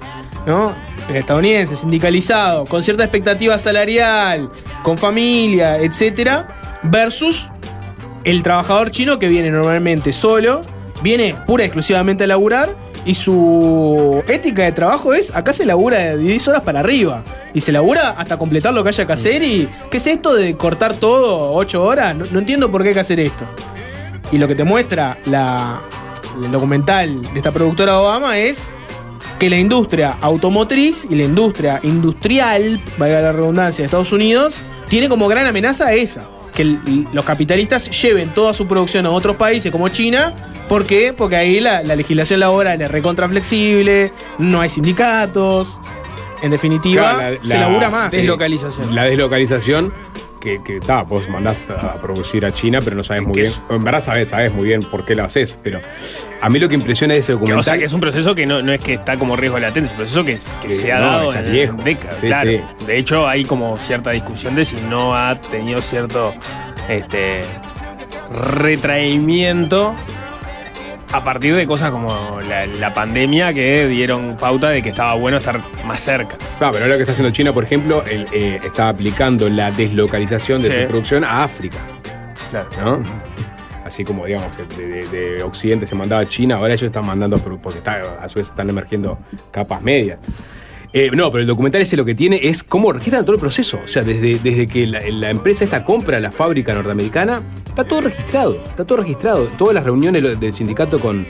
¿no? El estadounidense, sindicalizado, con cierta expectativa salarial, con familia, etcétera, versus el trabajador chino que viene normalmente solo, viene pura y exclusivamente a laburar y su ética de trabajo es acá se labura de 10 horas para arriba y se labura hasta completar lo que haya que hacer y ¿qué es esto de cortar todo 8 horas? No entiendo por qué hay que hacer esto. Y lo que te muestra la, el documental de esta productora de Obama es que la industria automotriz y la industria industrial, valga la redundancia, de Estados Unidos, tiene como gran amenaza esa. Que el- los capitalistas lleven toda su producción a otros países como China. ¿Por qué? Porque ahí la, la legislación laboral es recontra flexible, no hay sindicatos. En definitiva, Claro, la- se la- labura más. Deslocalización. La deslocalización que, que ta, vos mandás a producir a China, pero no sabes muy Que bien. es- En verdad sabes, sabes muy bien por qué lo haces, pero a mí lo que impresiona de ese Que, documental. o sea, que es un proceso que no, no es que está como riesgo latente, es un proceso que, que Que se ha no, dado en, décadas. Sí, claro. sí. De hecho, hay como cierta discusión de si no ha tenido cierto este, retraimiento a partir de cosas como la, la pandemia que dieron pauta de que estaba bueno estar más cerca. No, pero ahora lo que está haciendo China, por ejemplo, él, eh, está aplicando la deslocalización de Sí. su producción a África. Claro. ¿no? Así como, digamos, de, de- de Occidente se mandaba a China, ahora ellos están mandando, porque está- a su vez están emergiendo capas medias. Eh, no, pero el documental ese lo que tiene es cómo registran todo el proceso. O sea, desde, desde que la, la empresa esta compra la fábrica norteamericana, está todo registrado. Está todo registrado. Todas las reuniones del sindicato con,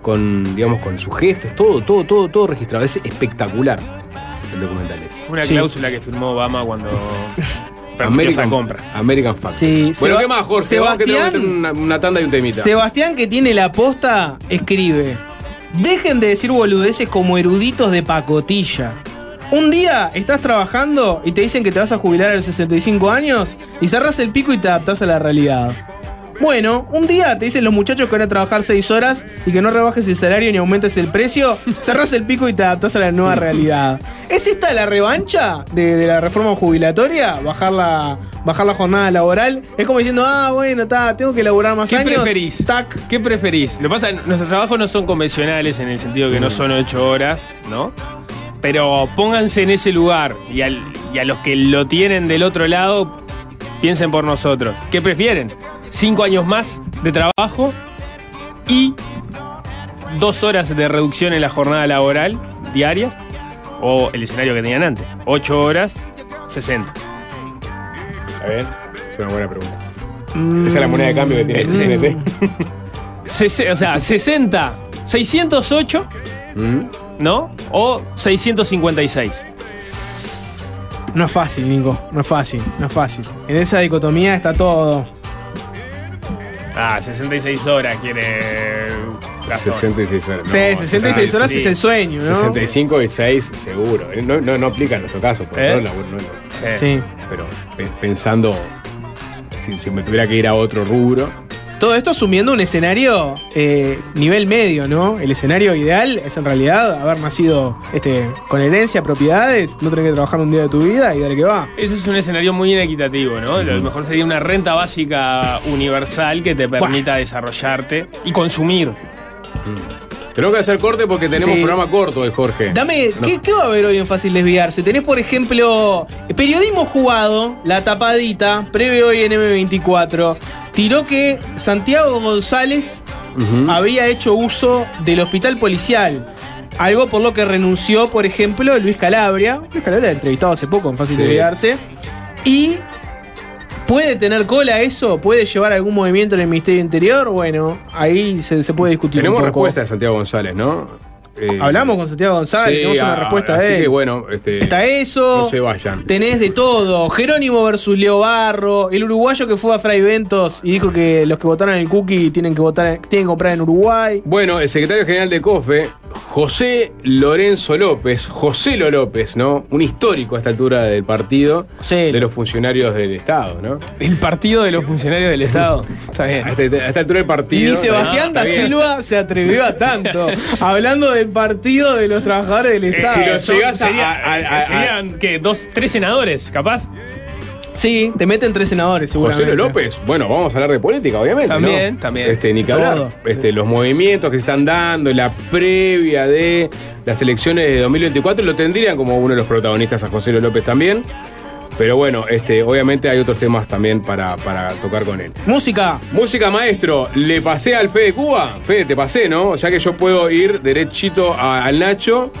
con digamos, con sus jefes, todo, todo, todo, todo registrado. Es espectacular el documental ese. Una Sí. cláusula que firmó Obama cuando American, compra. American Factory. Sí, bueno, Seba- ¿qué más, Jorge? Vamos que tengo que Sebastián- tener una, una tanda y un temita. Sebastián, que tiene la posta, escribe: Dejen de decir boludeces como eruditos de pacotilla. Un día estás trabajando y te dicen que te vas a jubilar a los 65 años y cerrás el pico y te adaptás a la realidad. Bueno, un día te dicen los muchachos que van a trabajar 6 horas y que no rebajes el salario ni aumentes el precio, cerrás el pico y te adaptás a la nueva realidad. ¿Es esta la revancha de, de la reforma jubilatoria? ¿Bajar la, bajar la jornada laboral? Es como diciendo, ah, bueno, ta, tengo que laburar más ¿Qué años. preferís? ¿Qué preferís? Lo que pasa, nuestros trabajos no son convencionales en el sentido que no son ocho horas, ¿no? Pero pónganse en ese lugar y, al- y a los que lo tienen del otro lado, piensen por nosotros. ¿Qué prefieren? ¿Cinco años más de trabajo y dos horas de reducción en la jornada laboral diaria? ¿O el escenario que tenían antes? Ocho horas, 60. Está bien, es una buena pregunta. Esa es la moneda de cambio que tiene el CNT. Sese- o sea, 60, 608, ¿no? O 656. No es fácil, Nico. No es fácil, no es fácil. En esa dicotomía está todo. Ah, 66 horas quiere. Gastón. 66 horas. Sí, 66 horas es el sueño, ¿no? 65 y 6 seguro. Eh, No, no, no aplica en nuestro caso, porque ¿Eh? nosotros laburo- no- no- Sí. Pero pe- pensando, si, si me tuviera que ir a otro rubro, Todo esto asumiendo un escenario eh, nivel medio, ¿no? El escenario ideal es en realidad haber nacido este, con herencia, propiedades, no tener que trabajar un día de tu vida y dale que va. Ese es un escenario muy inequitativo, ¿no? Lo mejor sería una renta básica universal que te permita desarrollarte y consumir. Tenemos que hacer corte porque tenemos Sí. programa corto de Jorge. Dame, No. ¿qué, qué va a haber hoy en Fácil Desviarse? Tenés, por ejemplo, periodismo jugado, la tapadita, previo hoy en M24. Tiró que Santiago González había hecho uso del hospital policial. Algo por lo que renunció, por ejemplo, Luis Calabria. Luis Calabria entrevistado hace poco en Fácil Sí. Desviarse. Y ¿Puede tener cola eso? ¿Puede llevar algún movimiento en el Ministerio Interior? Bueno, ahí se, se puede discutir. Tenemos un poco. respuesta de Santiago González, ¿no? Eh, Hablamos con Santiago González, sí, tenemos una a- respuesta así de él. que bueno, este, Está eso. No se vayan. Tenés de todo. Jerónimo versus Leo Barro. El uruguayo que fue a Fray Ventos y dijo que los que votaron en el cookie tienen que votar, tienen que comprar en Uruguay. Bueno, el secretario general de COFE, José Lorenzo López, José Lo López, ¿no? Un histórico a esta altura del partido de los funcionarios del Estado, ¿no? El partido de los funcionarios del Estado. Está bien. A esta, a esta altura del partido. Ni Sebastián da. Silva se atrevió a tanto. hablando del partido de los trabajadores del Eh, Estado. si lo Son- llegas a- sería- a- a- serían, ¿qué? ¿Dos, tres senadores, capaz? Sí, te meten tres senadores, José seguramente. Lo López, bueno, vamos a hablar de política, obviamente. También, ¿no? también. Este, ni que hablar. Este, los movimientos que se están dando, la previa de las elecciones de 2024, lo tendrían como uno de los protagonistas a José López también. Pero bueno, este, obviamente hay otros temas también para, para tocar con él. Música. Música, maestro. ¿Le pasé al Fede Cuba? Fede, te pasé, ¿no? O sea que yo puedo ir derechito a- al Nacho.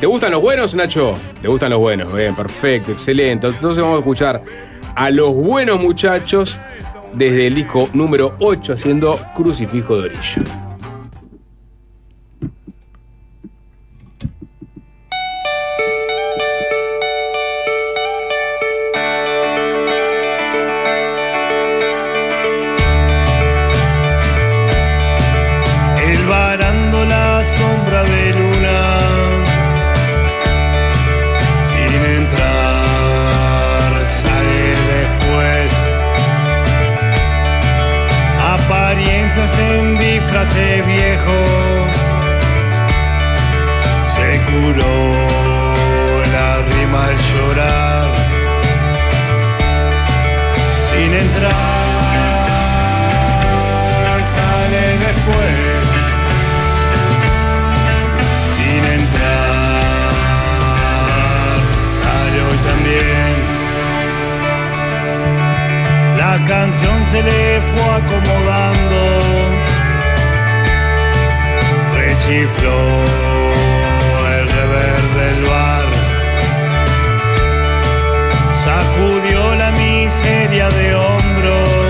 ¿Te gustan los buenos, Nacho? Le gustan los buenos. Bien, perfecto, excelente. Entonces vamos a escuchar a los buenos muchachos desde el disco número 8 haciendo Crucifijo de Orillo. Disfraces viejos. Se curó la rima al llorar. Sin entrar, sale después. Sin entrar, sale hoy también. La canción se le fue acomodando, rechifló el rever del bar, sacudió la miseria de hombros,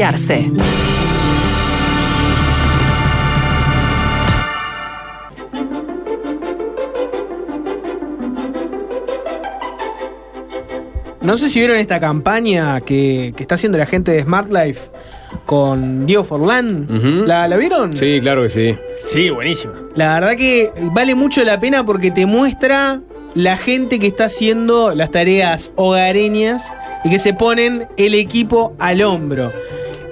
desviarse. No sé si vieron esta campaña que, que está haciendo la gente de Smart Life con Diego Forlán. ¿La, la vieron? Sí, claro que sí. Sí, buenísima. La verdad que vale mucho la pena porque te muestra la gente que está haciendo las tareas hogareñas y que se ponen el equipo al hombro.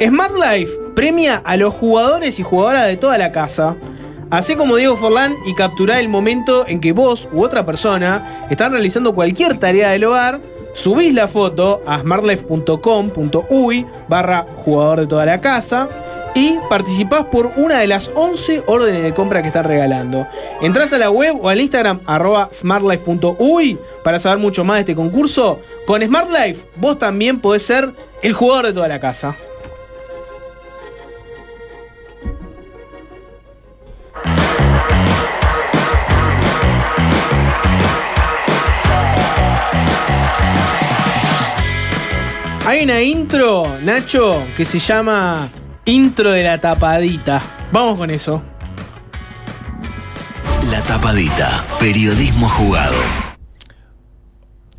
Smart Life premia a los jugadores y jugadoras de toda la casa. Así como Diego Forlán y capturar el momento en que vos u otra persona están realizando cualquier tarea del hogar, subís la foto a smartlife.com.uy barra jugador de toda la casa y participás por una de las 11 órdenes de compra que están regalando. Entrás a la web o al Instagram arroba smartlife.uy para saber mucho más de este concurso. Con Smart Life vos también podés ser el jugador de toda la casa. Hay una intro, Nacho, que se llama Intro de la tapadita. Vamos con eso. La tapadita. Periodismo jugado.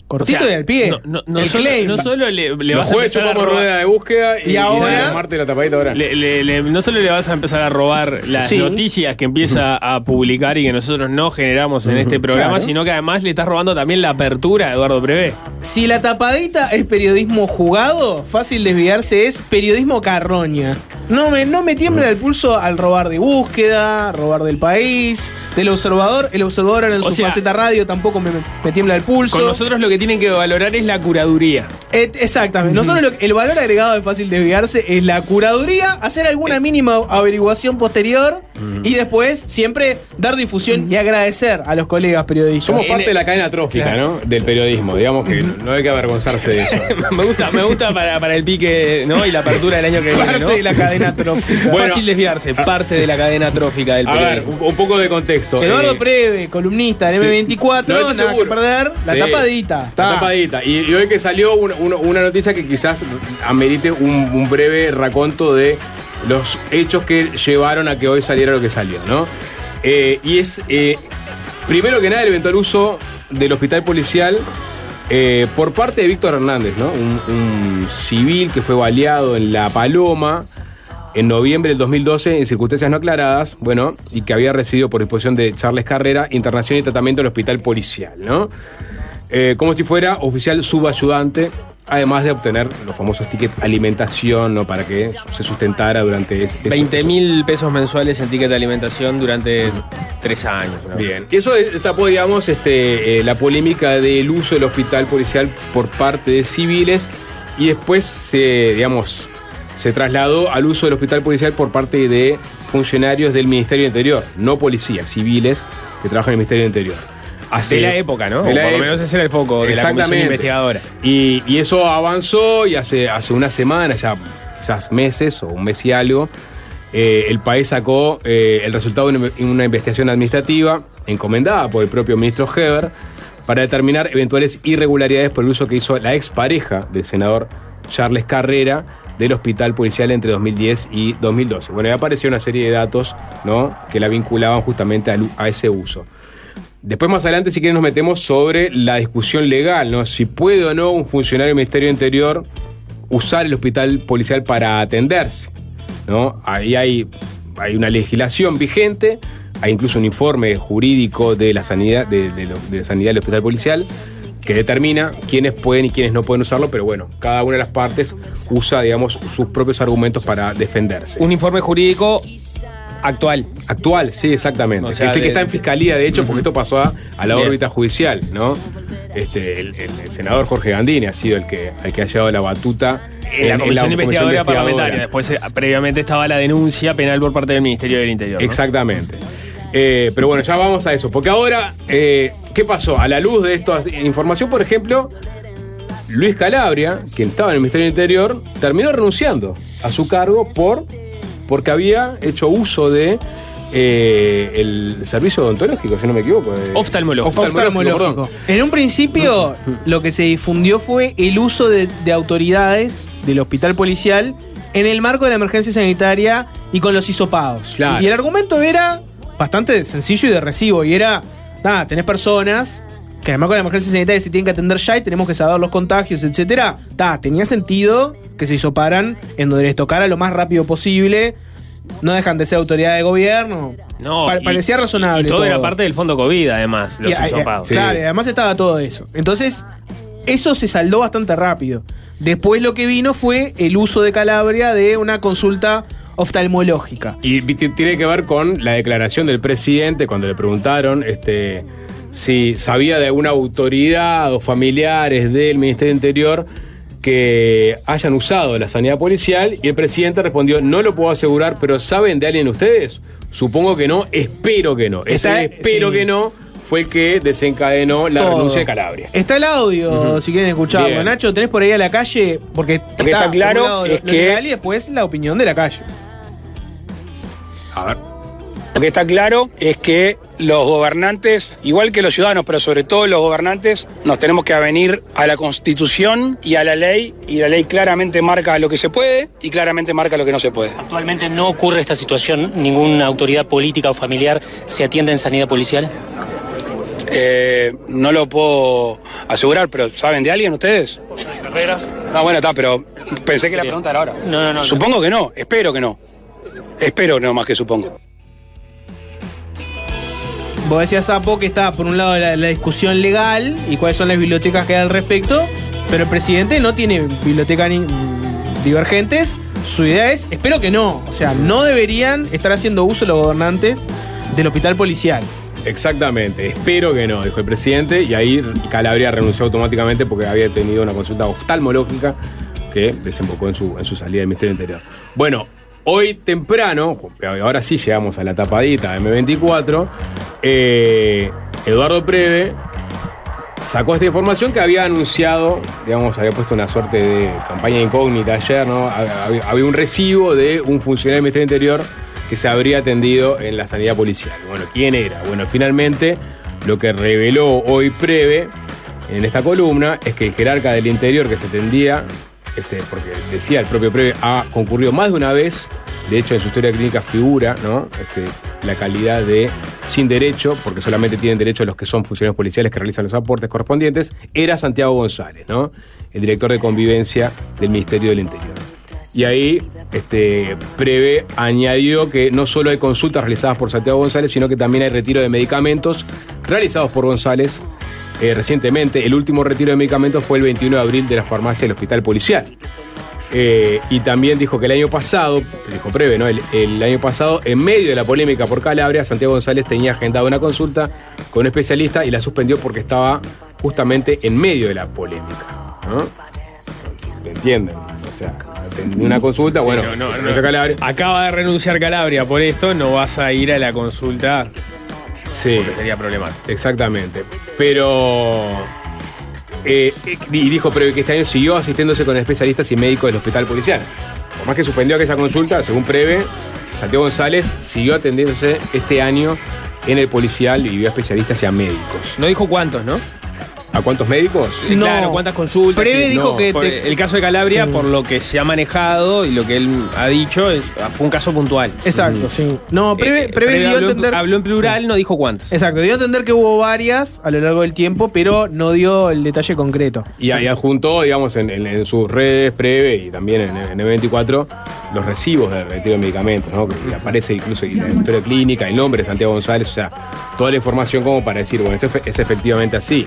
Cortito O sea, y al pie. No, no- no El solo, claim. no solo le, vas a empezar a robar- rueda de búsqueda y, Y ahora- y Marte la tapadita ahora. Le- le- le- no solo le vas a empezar a robar las Sí. noticias que empieza a publicar y que nosotros no generamos en este programa, Claro. sino que además le estás robando también la apertura a Eduardo Prevé. Si la tapadita es periodismo jugado, fácil desviarse es periodismo carroña. No me, no me tiembla el pulso al robar de búsqueda, robar del país, del observador. El observador en O su sea, faceta radio tampoco me, me tiembla el pulso. Con nosotros lo que tienen que valorar es la curaduría. Et- exactamente. Nosotros lo- el valor agregado de fácil desviarse es la curaduría, hacer alguna mínima averiguación posterior Y después, siempre dar difusión y agradecer a los colegas periodistas. Somos parte de la cadena trófica, ¿no? Del periodismo. Digamos que no hay que avergonzarse de eso. me gusta, me gusta para, para el pique ¿no? y la apertura del año que viene. Parte ¿no? de la cadena trófica. Bueno. Fácil desviarse, parte de la cadena trófica del A ver, periodismo. un, un poco de contexto. Eduardo Eh, Preve, columnista de sí. M24, No, nada que perder. La Sí. tapadita. Está. tapadita. Y, y hoy que salió una, noticia que quizás amerite un, un breve raconto de los hechos que llevaron a que hoy saliera lo que salió, ¿no? Eh, y es, eh, primero que nada, el eventual uso del hospital policial eh, por parte de Víctor Hernández, ¿no? Un, un civil que fue baleado en La Paloma en noviembre del 2012 en circunstancias no aclaradas, bueno, y que había recibido por disposición de Charles Carrera internación y tratamiento en el hospital policial, ¿no? Eh, como si fuera oficial subayudante, además de obtener los famosos tickets alimentación, ¿no? Para que se sustentara durante ese, ese- 20 mil pesos mensuales en ticket de alimentación durante tres años. ¿no? Bien. Y eso tapó, digamos, este, eh, la polémica del uso del hospital policial por parte de civiles y después se, digamos, se trasladó al uso del hospital policial por parte de funcionarios del Ministerio del Interior, no policías, civiles que trabajan en el Ministerio del Interior. Hace- De la época, ¿no? de O la por lo menos ese era el foco de la comisión investigadora. Y, y eso avanzó y hace, hace una semana, ya quizás meses o un mes y algo, eh, el país sacó eh, el resultado de una, investigación administrativa encomendada por el propio ministro Heber para determinar eventuales irregularidades por el uso que hizo la expareja del senador Charles Carrera del hospital policial entre 2010 y 2012. Bueno, ya apareció una serie de datos ¿no? que la vinculaban justamente a ese uso. Después más adelante, si quieren, nos metemos sobre la discusión legal, ¿no? Si puede o no un funcionario del Ministerio Interior usar el hospital policial para atenderse, ¿no? Ahí hay, hay una legislación vigente, hay incluso un informe jurídico de la sanidad, de, de la sanidad del hospital policial que determina quiénes pueden y quiénes no pueden usarlo, pero bueno, cada una de las partes usa, digamos, sus propios argumentos para defenderse. Un informe jurídico actual. Actual, sí, exactamente. O sea, es el que está en fiscalía, de hecho, porque esto pasó a, a la Bien. órbita judicial, ¿no? Este, el, el- el senador Jorge Gandini ha sido el que, el que ha llevado la batuta En la comisión investigadora parlamentaria. Después, eh, previamente, estaba la denuncia penal por parte del Ministerio del Interior. ¿no? Exactamente. Eh, pero bueno, ya vamos a eso. Porque ahora, eh, ¿qué pasó? A la luz de esta información, por ejemplo, Luis Calabria, quien estaba en el Ministerio del Interior, terminó renunciando a su cargo por porque había hecho uso de eh, el servicio odontológico, si no me equivoco. de- Oftalmológico. Oftalmológico. En un principio, lo que se difundió fue el uso de, de autoridades del hospital policial en el marco de la emergencia sanitaria y con los hisopados. Claro. Y el argumento era bastante sencillo y de recibo. Y era, nada, tenés personas que además con la emergencia sanitaria se tienen que atender ya y tenemos que saber los contagios, etcétera. Ta, tenía sentido que se hisoparan en donde les tocara lo más rápido posible. No dejan de ser autoridad de gobierno. No, Pa- y- parecía razonable. Y todo, era parte del fondo COVID, además, los Y, eh, hisopados. Claro, y además estaba todo eso. Entonces, eso se saldó bastante rápido. Después lo que vino fue el uso de Calabria de una consulta oftalmológica. Y tiene que ver con la declaración del presidente cuando le preguntaron este, si sabía de alguna autoridad o familiares del Ministerio del Interior que hayan usado la sanidad policial y el presidente respondió, no lo puedo asegurar, pero ¿saben de alguien ustedes? Supongo que no, espero que no. Ese espero sí. que no fue el que desencadenó la Todo. renuncia de Calabria. Está el audio, si quieren escucharlo. Bien. Nacho, tenés por ahí a la calle, porque Lo que está claro lado es lo que- legal y después la opinión de la calle. A ver. Lo que está claro es que los gobernantes, igual que los ciudadanos, pero sobre todo los gobernantes, nos tenemos que avenir a la Constitución y a la ley, y la ley claramente marca lo que se puede y claramente marca lo que no se puede. Actualmente no ocurre esta situación, ninguna autoridad política o familiar se atiende en sanidad policial. Eh, no lo puedo asegurar, pero ¿saben de alguien ustedes? Carrera. No, bueno, está, pero pensé que la pregunta era ahora. No, no, no. Supongo que no, espero que no. Espero no más que supongo. Vos decías, Sapo, que está por un lado la, discusión legal y cuáles son las bibliotecas que hay al respecto, pero el presidente no tiene bibliotecas mm, divergentes. Su idea es, espero que no, o sea, no deberían estar haciendo uso los gobernantes del hospital policial. Exactamente, espero que no, dijo el presidente, y ahí Calabria renunció automáticamente porque había tenido una consulta oftalmológica que desembocó en su, en su salida del Ministerio Interior. Bueno, Hoy temprano, ahora sí llegamos a la tapadita de M24, eh, Eduardo Preve sacó esta información que había anunciado, digamos, había puesto una suerte de campaña incógnita ayer, ¿no? Había, había un recibo de un funcionario del Ministerio Interior que se habría atendido en la sanidad policial. Bueno, ¿quién era? Bueno, finalmente lo que reveló hoy Preve en esta columna es que el jerarca del interior que se atendía, este, porque decía el propio Preve, ha concurrido más de una vez, de hecho en su historia clínica figura ¿no? Este, la calidad de sin derecho, porque solamente tienen derecho los que son funcionarios policiales que realizan los aportes correspondientes, era Santiago González, ¿no? el director de convivencia del Ministerio del Interior. Y ahí este, Preve añadió que no solo hay consultas realizadas por Santiago González, sino que también hay retiro de medicamentos realizados por González eh, recientemente. El último retiro de medicamentos fue el 21 de abril de la farmacia del Hospital Policial. Eh, y también dijo que el año pasado, dijo Preve, ¿no? El, el año pasado, en medio de la polémica por Calabria, Santiago González tenía agendado una consulta con un especialista y la suspendió porque estaba justamente en medio de la polémica. ¿no? ¿Me entienden? O sea, tenía una consulta, Sí, bueno, no, no, renunció no. Calabria. Acaba de renunciar Calabria por esto, no vas a ir a la consulta. Sí. Porque sería problemático. Exactamente. Pero. eh, y dijo pero que este año siguió asistiéndose con especialistas y médicos del hospital policial. Por más que suspendió aquella consulta, según Preve, Santiago González siguió atendiéndose este año en el policial y vio a especialistas y a médicos. No dijo cuántos, ¿no? ¿A cuántos médicos? Eh, Claro, cuántas consultas. Preve sí, dijo no, que te- El caso de Calabria, Sí. por lo que se ha manejado y lo que él ha dicho, es, fue un caso puntual. Exacto, sí. No, Preve, Eh, Preve dio a entender. habló en plural, no dijo cuántas. Exacto, dio a entender que hubo varias a lo largo del tiempo, pero no dio el detalle concreto. Y, y adjuntó, digamos, en, en- en sus redes Preve y también en, en E24 los recibos de retiro de medicamentos, ¿no? Que aparece incluso en la historia clínica, el nombre de Santiago González, o sea, toda la información como para decir, bueno, esto es, es efectivamente así.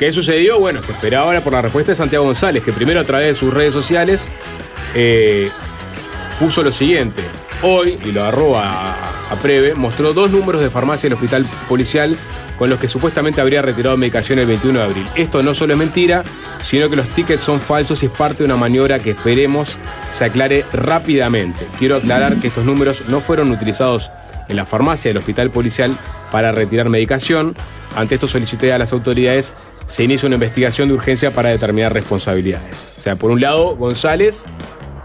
¿Qué sucedió? Bueno, se esperaba ahora por la respuesta de Santiago González, que primero a través de sus redes sociales eh, puso lo siguiente. Hoy, y lo agarró a, a Preve, mostró dos números de farmacia del hospital policial con los que supuestamente habría retirado medicación el 21 de abril. Esto no solo es mentira, sino que los tickets son falsos y es parte de una maniobra que esperemos se aclare rápidamente. Quiero aclarar que estos números no fueron utilizados en la farmacia del hospital policial para retirar medicación. Ante esto solicité a las autoridades se inicia una investigación de urgencia para determinar responsabilidades. O sea, por un lado, González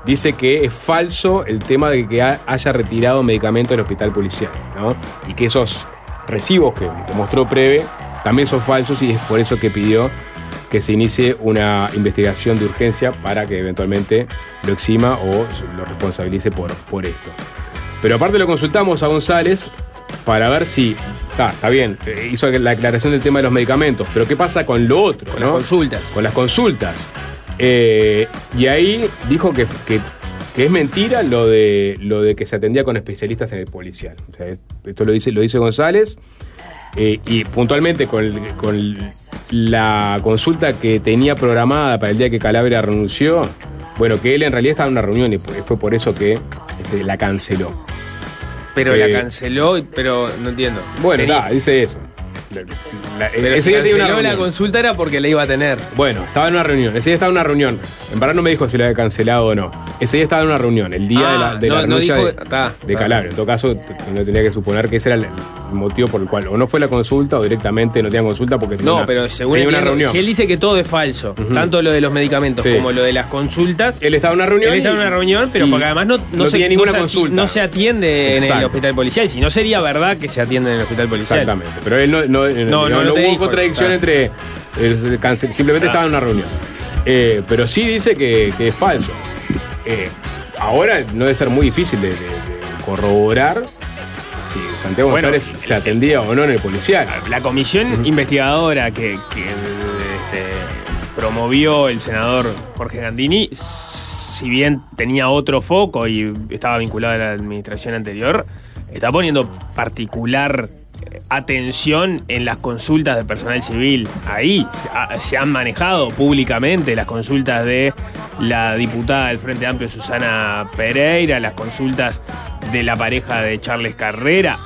dice que es falso el tema de que ha- haya retirado medicamento del hospital policial, ¿no? Y que esos recibos que mostró Preve también son falsos y es por eso que pidió que se inicie una investigación de urgencia para que eventualmente lo exima o lo responsabilice por, por esto. Pero aparte lo consultamos a González para ver si. Está, está bien, eh, hizo la aclaración del tema de los medicamentos, pero ¿qué pasa con lo otro? Con ¿no? las consultas. Con las consultas. Eh, y ahí dijo que, que- que es mentira lo de, lo de que se atendía con especialistas en el policial. O sea, esto lo dice, lo dice González. Eh, y puntualmente con, con la consulta que tenía programada para el día que Calabria renunció, bueno, que él en realidad estaba en una reunión y fue fue por eso que este, la canceló. Pero Eh, la canceló, pero no entiendo. Bueno, nada, dice eso. La- la- Pero ese si día tenía una la consulta era porque la iba a tener. Bueno, estaba en una reunión. Ese día estaba en una reunión. En verdad no me dijo si lo había cancelado o no. Ese día estaba en una reunión, el día Ah, de la, de la no- no dijo- de, está, de está. Calabria. En todo caso, uno tenía que suponer que ese era el motivo por el cual o no fue la consulta o directamente no tenían consulta porque tenía No, una- pero según tenía una entiendo, reunión. si él dice que todo es falso, tanto lo de los medicamentos Sí. como lo de las consultas. Él estaba en una reunión Él estaba en una reunión, pero porque además no, no, no se, tenía ninguna se ati- consulta. no se atiende en el hospital policial. Si no sería verdad que se atiende en el hospital policial. Exactamente. Pero él no, no, no, no, no no hubo dijo contradicción entre. el simplemente Ah. estaba en una reunión. Eh, pero sí dice que, que es falso. Eh, ahora no debe ser muy difícil de, de- de corroborar Santiago Bueno, González se atendía o no en el policial. La comisión investigadora que, que, este, promovió el senador Jorge Gandini, si bien tenía otro foco y estaba vinculado a la administración anterior, está poniendo particular atención en las consultas de personal civil. Ahí se, ha- se han manejado públicamente las consultas de la diputada del Frente Amplio Susana Pereira, las consultas de la pareja de Charles Carrera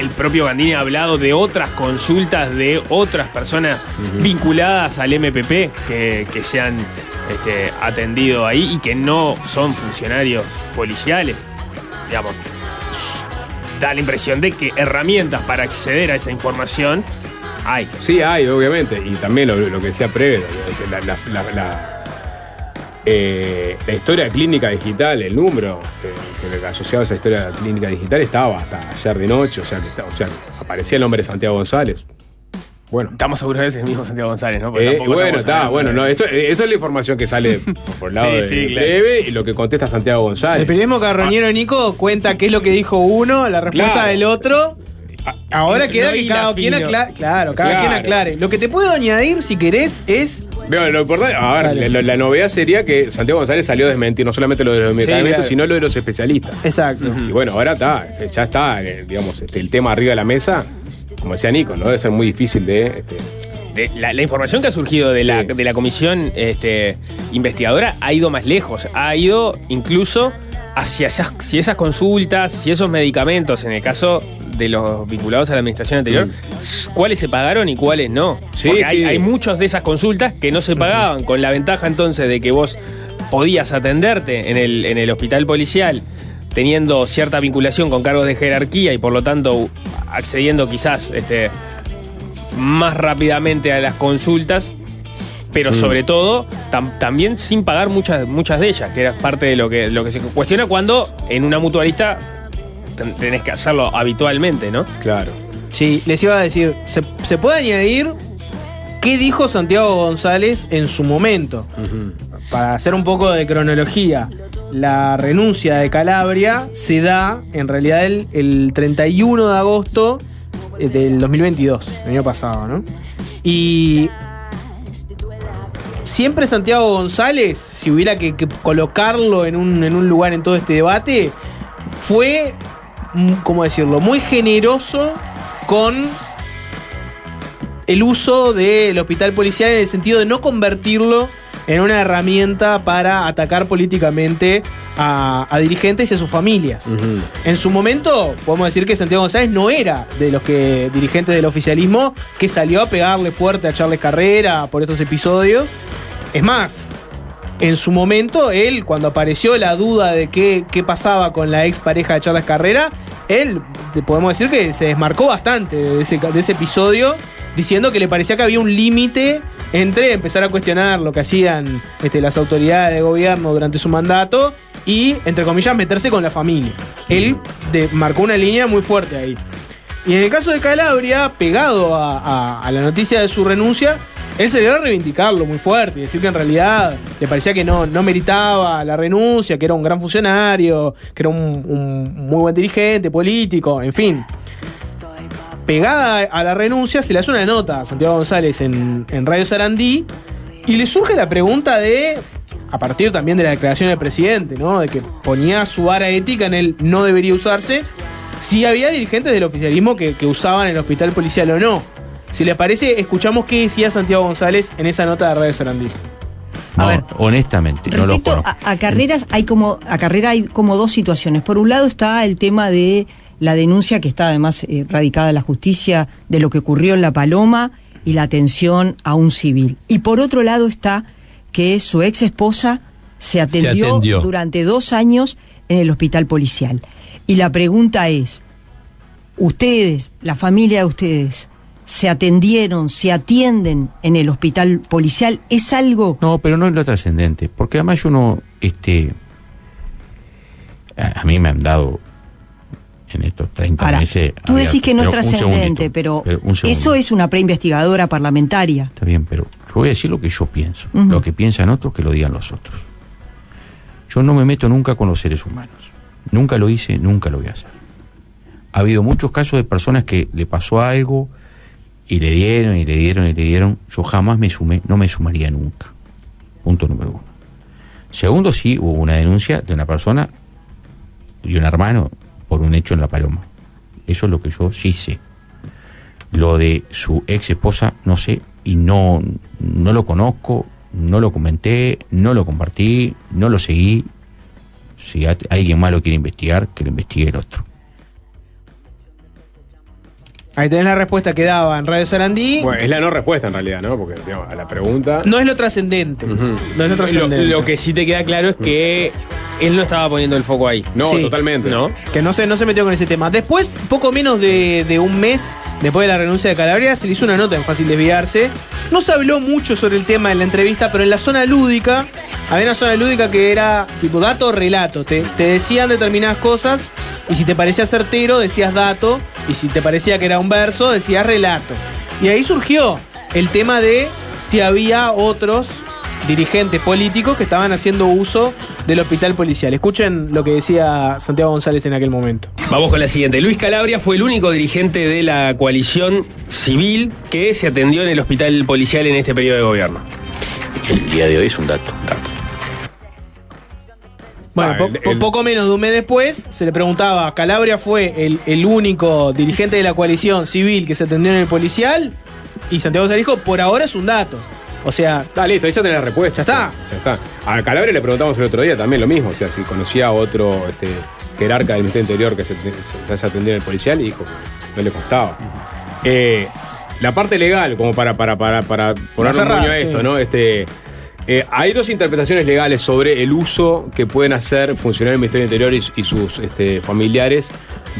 el propio Gandini ha hablado de otras consultas de otras personas vinculadas al MPP que, que se han este, atendido ahí y que no son funcionarios policiales. Digamos, da la impresión de que herramientas para acceder a esa información hay. Sí, hay, obviamente. Y también lo, que decía Preve, la, la- la- eh, historia clínica digital, el número eh, asociado a esa historia clínica digital estaba hasta ayer de noche, o sea, o sea, aparecía el nombre de Santiago González. Bueno. Estamos seguros de que es el mismo Santiago González, ¿no? Porque Eh, bueno, está, bueno, no, esto, esto es la información que sale por el lado Sí, de sí, claro. Y lo que contesta Santiago González. El periodismo carroñero Nico cuenta qué es lo que dijo uno, la respuesta Claro. del otro. Ahora No queda que hila cada quien fino. aclare. Claro, cada Claro. quien aclare. Lo que te puedo añadir, si querés, es. Veo, lo importante, a ver, la, la novedad sería que Santiago González salió a desmentir no solamente lo de los medicamentos, claro. sino lo de los especialistas. Exacto. Y bueno, ahora está, ya está, eh, digamos, este, el tema arriba de la mesa, como decía Nico, ¿no? Debe ser muy difícil de. este, de la, la información que ha surgido de, la, de la comisión este, investigadora ha ido más lejos, ha ido incluso hacia esas, si esas consultas, si esos medicamentos, en el caso de los vinculados a la administración anterior, cuáles se pagaron y cuáles no. Sí, Porque hay, sí. hay muchas de esas consultas que no se pagaban, con la ventaja entonces de que vos podías atenderte en el, en el hospital policial teniendo cierta vinculación con cargos de jerarquía y por lo tanto accediendo quizás este, más rápidamente a las consultas, pero Mm. sobre todo tam- también sin pagar muchas, muchas de ellas, que era parte de lo que, lo que se cuestiona cuando en una mutualista ten- tenés que hacerlo habitualmente, ¿no? Claro. Sí, les iba a decir, se, se puede añadir qué dijo Santiago González en su momento. Para hacer un poco de cronología, la renuncia de Calabria se da en realidad el, el 31 de agosto eh, del 2022, el año pasado, ¿no? Y siempre Santiago González, si hubiera que, que colocarlo en un, en un lugar en todo este debate, fue, mm, ¿cómo decirlo?, muy generoso con el uso del hospital policial en el sentido de no convertirlo en una herramienta para atacar políticamente a, a dirigentes y a sus familias. En su momento, podemos decir que Santiago González no era de los que dirigentes del oficialismo que salió a pegarle fuerte a Charles Carrera por estos episodios. Es más, en su momento, él, cuando apareció la duda de qué, qué pasaba con la ex pareja de Charles Carrera, él, podemos decir que se desmarcó bastante de ese, de ese episodio, diciendo que le parecía que había un límite entre empezar a cuestionar lo que hacían este, las autoridades de gobierno durante su mandato y, entre comillas, meterse con la familia. Él de- marcó una línea muy fuerte ahí. Y en el caso de Calabria, pegado a- a la noticia de su renuncia, él se a reivindicarlo muy fuerte y decir que en realidad le parecía que no, no meritaba la renuncia, que era un gran funcionario, que era un, muy buen dirigente político, en fin. Pegada a la renuncia, se le hace una nota a Santiago González en, en Radio Sarandí y le surge la pregunta de, a partir también de la declaración del presidente, ¿no? De que ponía su vara ética en el no debería usarse, si había dirigentes del oficialismo que, que usaban el hospital policial o no. Si les parece, escuchamos qué decía Santiago González en esa nota de Radio Sarandí. No, honestamente, no lo Respecto conozco. a, a carreras, hay como, a carrera hay como dos situaciones. Por un lado está el tema de la denuncia que está además eh, radicada en la justicia de lo que ocurrió en La Paloma y la atención a un civil. Y por otro lado está que su ex esposa se atendió, atendió. durante dos años en el hospital policial. Y la pregunta es, ustedes, la familia de ustedes, se atendieron, se atienden en el hospital policial, ¿es algo No, pero no es lo trascendente, porque además yo no, este, a, a mí me han dado en estos 30 Ahora, meses. Tú había- decís que no es trascendente, pero, eso es una preinvestigadora parlamentaria. Está bien, pero yo voy a decir lo que yo pienso. Lo que piensan otros, que lo digan los otros. Yo no me meto nunca con los seres humanos. Nunca lo hice, nunca lo voy a hacer. Ha habido muchos casos de personas que le pasó algo y le dieron y le dieron y le dieron. Yo jamás me sumé, no me sumaría nunca. Punto número uno. Segundo, sí hubo una denuncia de una persona y un hermano por un hecho en La Paloma. Eso es lo que yo sí sé. Lo de su ex esposa, no sé, y no, no lo conozco, no lo comenté, no lo compartí, no lo seguí. Si alguien más lo quiere investigar, que lo investigue el otro. Ahí tenés la respuesta que daba en Radio Sarandí. Bueno, es la no respuesta en realidad, ¿no? Porque digamos, a la pregunta. No es lo trascendente. No es lo Lo, trascendente. lo que sí te queda claro es que él no estaba poniendo el foco ahí. No, Sí. totalmente. ¿No? Que no se, no se metió con ese tema. Después, poco menos de, de un mes después de la renuncia de Calabria, se le hizo una nota en Fácil Desviarse. No se habló mucho sobre el tema en la entrevista, pero en la zona lúdica, había una zona lúdica que era tipo dato o relato. Te, te decían determinadas cosas y si te parecía certero, decías dato. Y si te parecía que era un verso, decías relato. Y ahí surgió el tema de si había otros dirigentes políticos que estaban haciendo uso del hospital policial. Escuchen lo que decía Santiago González en aquel momento. Vamos con la siguiente. Luis Calabria fue el único dirigente de la coalición civil que se atendió en el hospital policial en este periodo de gobierno. El día de hoy es un dato. Bueno, po- el- po- el- poco menos de un mes después se le preguntaba, ¿Calabria fue el, el único dirigente de la coalición civil que se atendió en el policial? Y Santiago González dijo, por ahora es un dato. O sea, Está listo, ahí ya tenés la respuesta. Ya está. Ya está. A Calabria le preguntamos el otro día también lo mismo. O sea, si conocía a otro este, jerarca del Ministerio Interior que se, se, se haya atendido en el policial y dijo no le costaba. Eh, la parte legal, como para, para, para, para ponerle un a sí. esto, ¿no? Este, eh, hay dos interpretaciones legales sobre el uso que pueden hacer funcionarios del Ministerio Interior y, sus este, familiares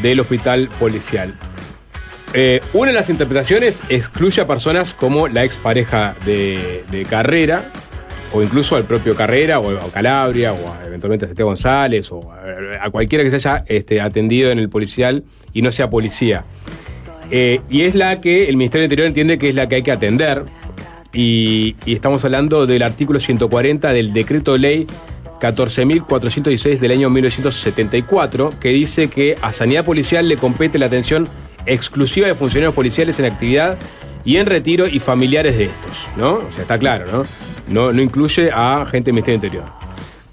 del hospital policial. Eh, una de las interpretaciones excluye a personas como la expareja de, de Carrera, o incluso al propio Carrera, o a Calabria, o eventualmente a Santiago González, o a, a cualquiera que se haya este, atendido en el policial y no sea policía. Eh, y es la que el Ministerio del Interior entiende que es la que hay que atender. Y, estamos hablando del artículo 140 del decreto ley 14.416 del año 1974, que dice que a Sanidad Policial le compete la atención exclusiva de funcionarios policiales en actividad y en retiro y familiares de estos, ¿no? O sea, está claro, ¿no? No, no incluye a gente del Ministerio Interior.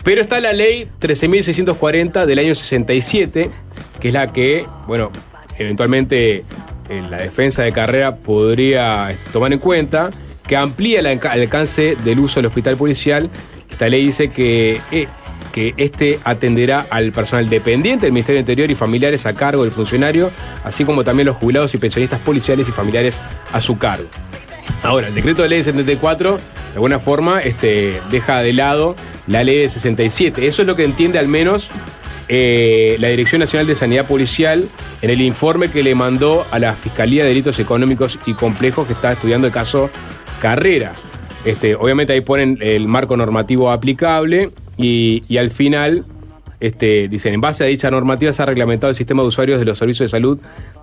Pero está la ley 13.640 del año 67, que es la que, bueno, eventualmente en la defensa de carrera podría tomar en cuenta, que amplía el alca- alcance del uso del hospital policial. Esta ley dice que, eh, que este atenderá al personal dependiente del Ministerio del Interior y familiares a cargo del funcionario, así como también los jubilados y pensionistas policiales y familiares a su cargo. Ahora, el decreto de ley de 74, de alguna forma, este, deja de lado la ley de 67. Eso es lo que entiende al menos eh, la Dirección Nacional de Sanidad Policial en el informe que le mandó a la Fiscalía de Delitos Económicos y Complejos que está estudiando el caso Carrera. Este, obviamente ahí ponen el marco normativo aplicable y, al final este, dicen, en base a dicha normativa se ha reglamentado el sistema de usuarios de los servicios de salud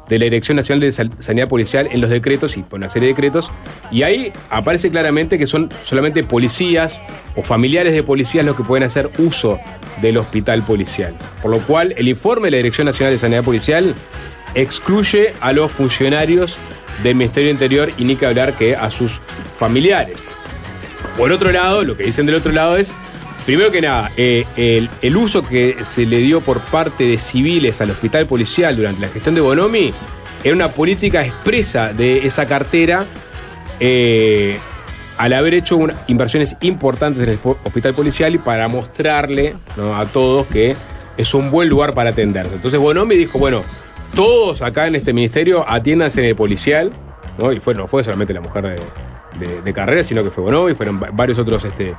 de la Dirección Nacional de Sanidad Policial en los decretos y por una serie de decretos. Y ahí aparece claramente que son solamente policías o familiares de policías los que pueden hacer uso del hospital policial. Por lo cual, el informe de la Dirección Nacional de Sanidad Policial excluye a los funcionarios del Ministerio Interior y ni que hablar que a sus familiares. Por otro lado, lo que dicen del otro lado es, primero que nada, eh, el, el uso que se le dio por parte de civiles al hospital policial durante la gestión de Bonomi era una política expresa de esa cartera eh, al haber hecho inversiones importantes en el hospital policial y para mostrarle a todos que es un buen lugar para atenderse. Entonces Bonomi dijo, bueno, todos acá en este ministerio atiéndanse en el policial, ¿no? y fue, no fue solamente la mujer de, de- carrera, sino que fue Bonomi, fueron va- varios otros este,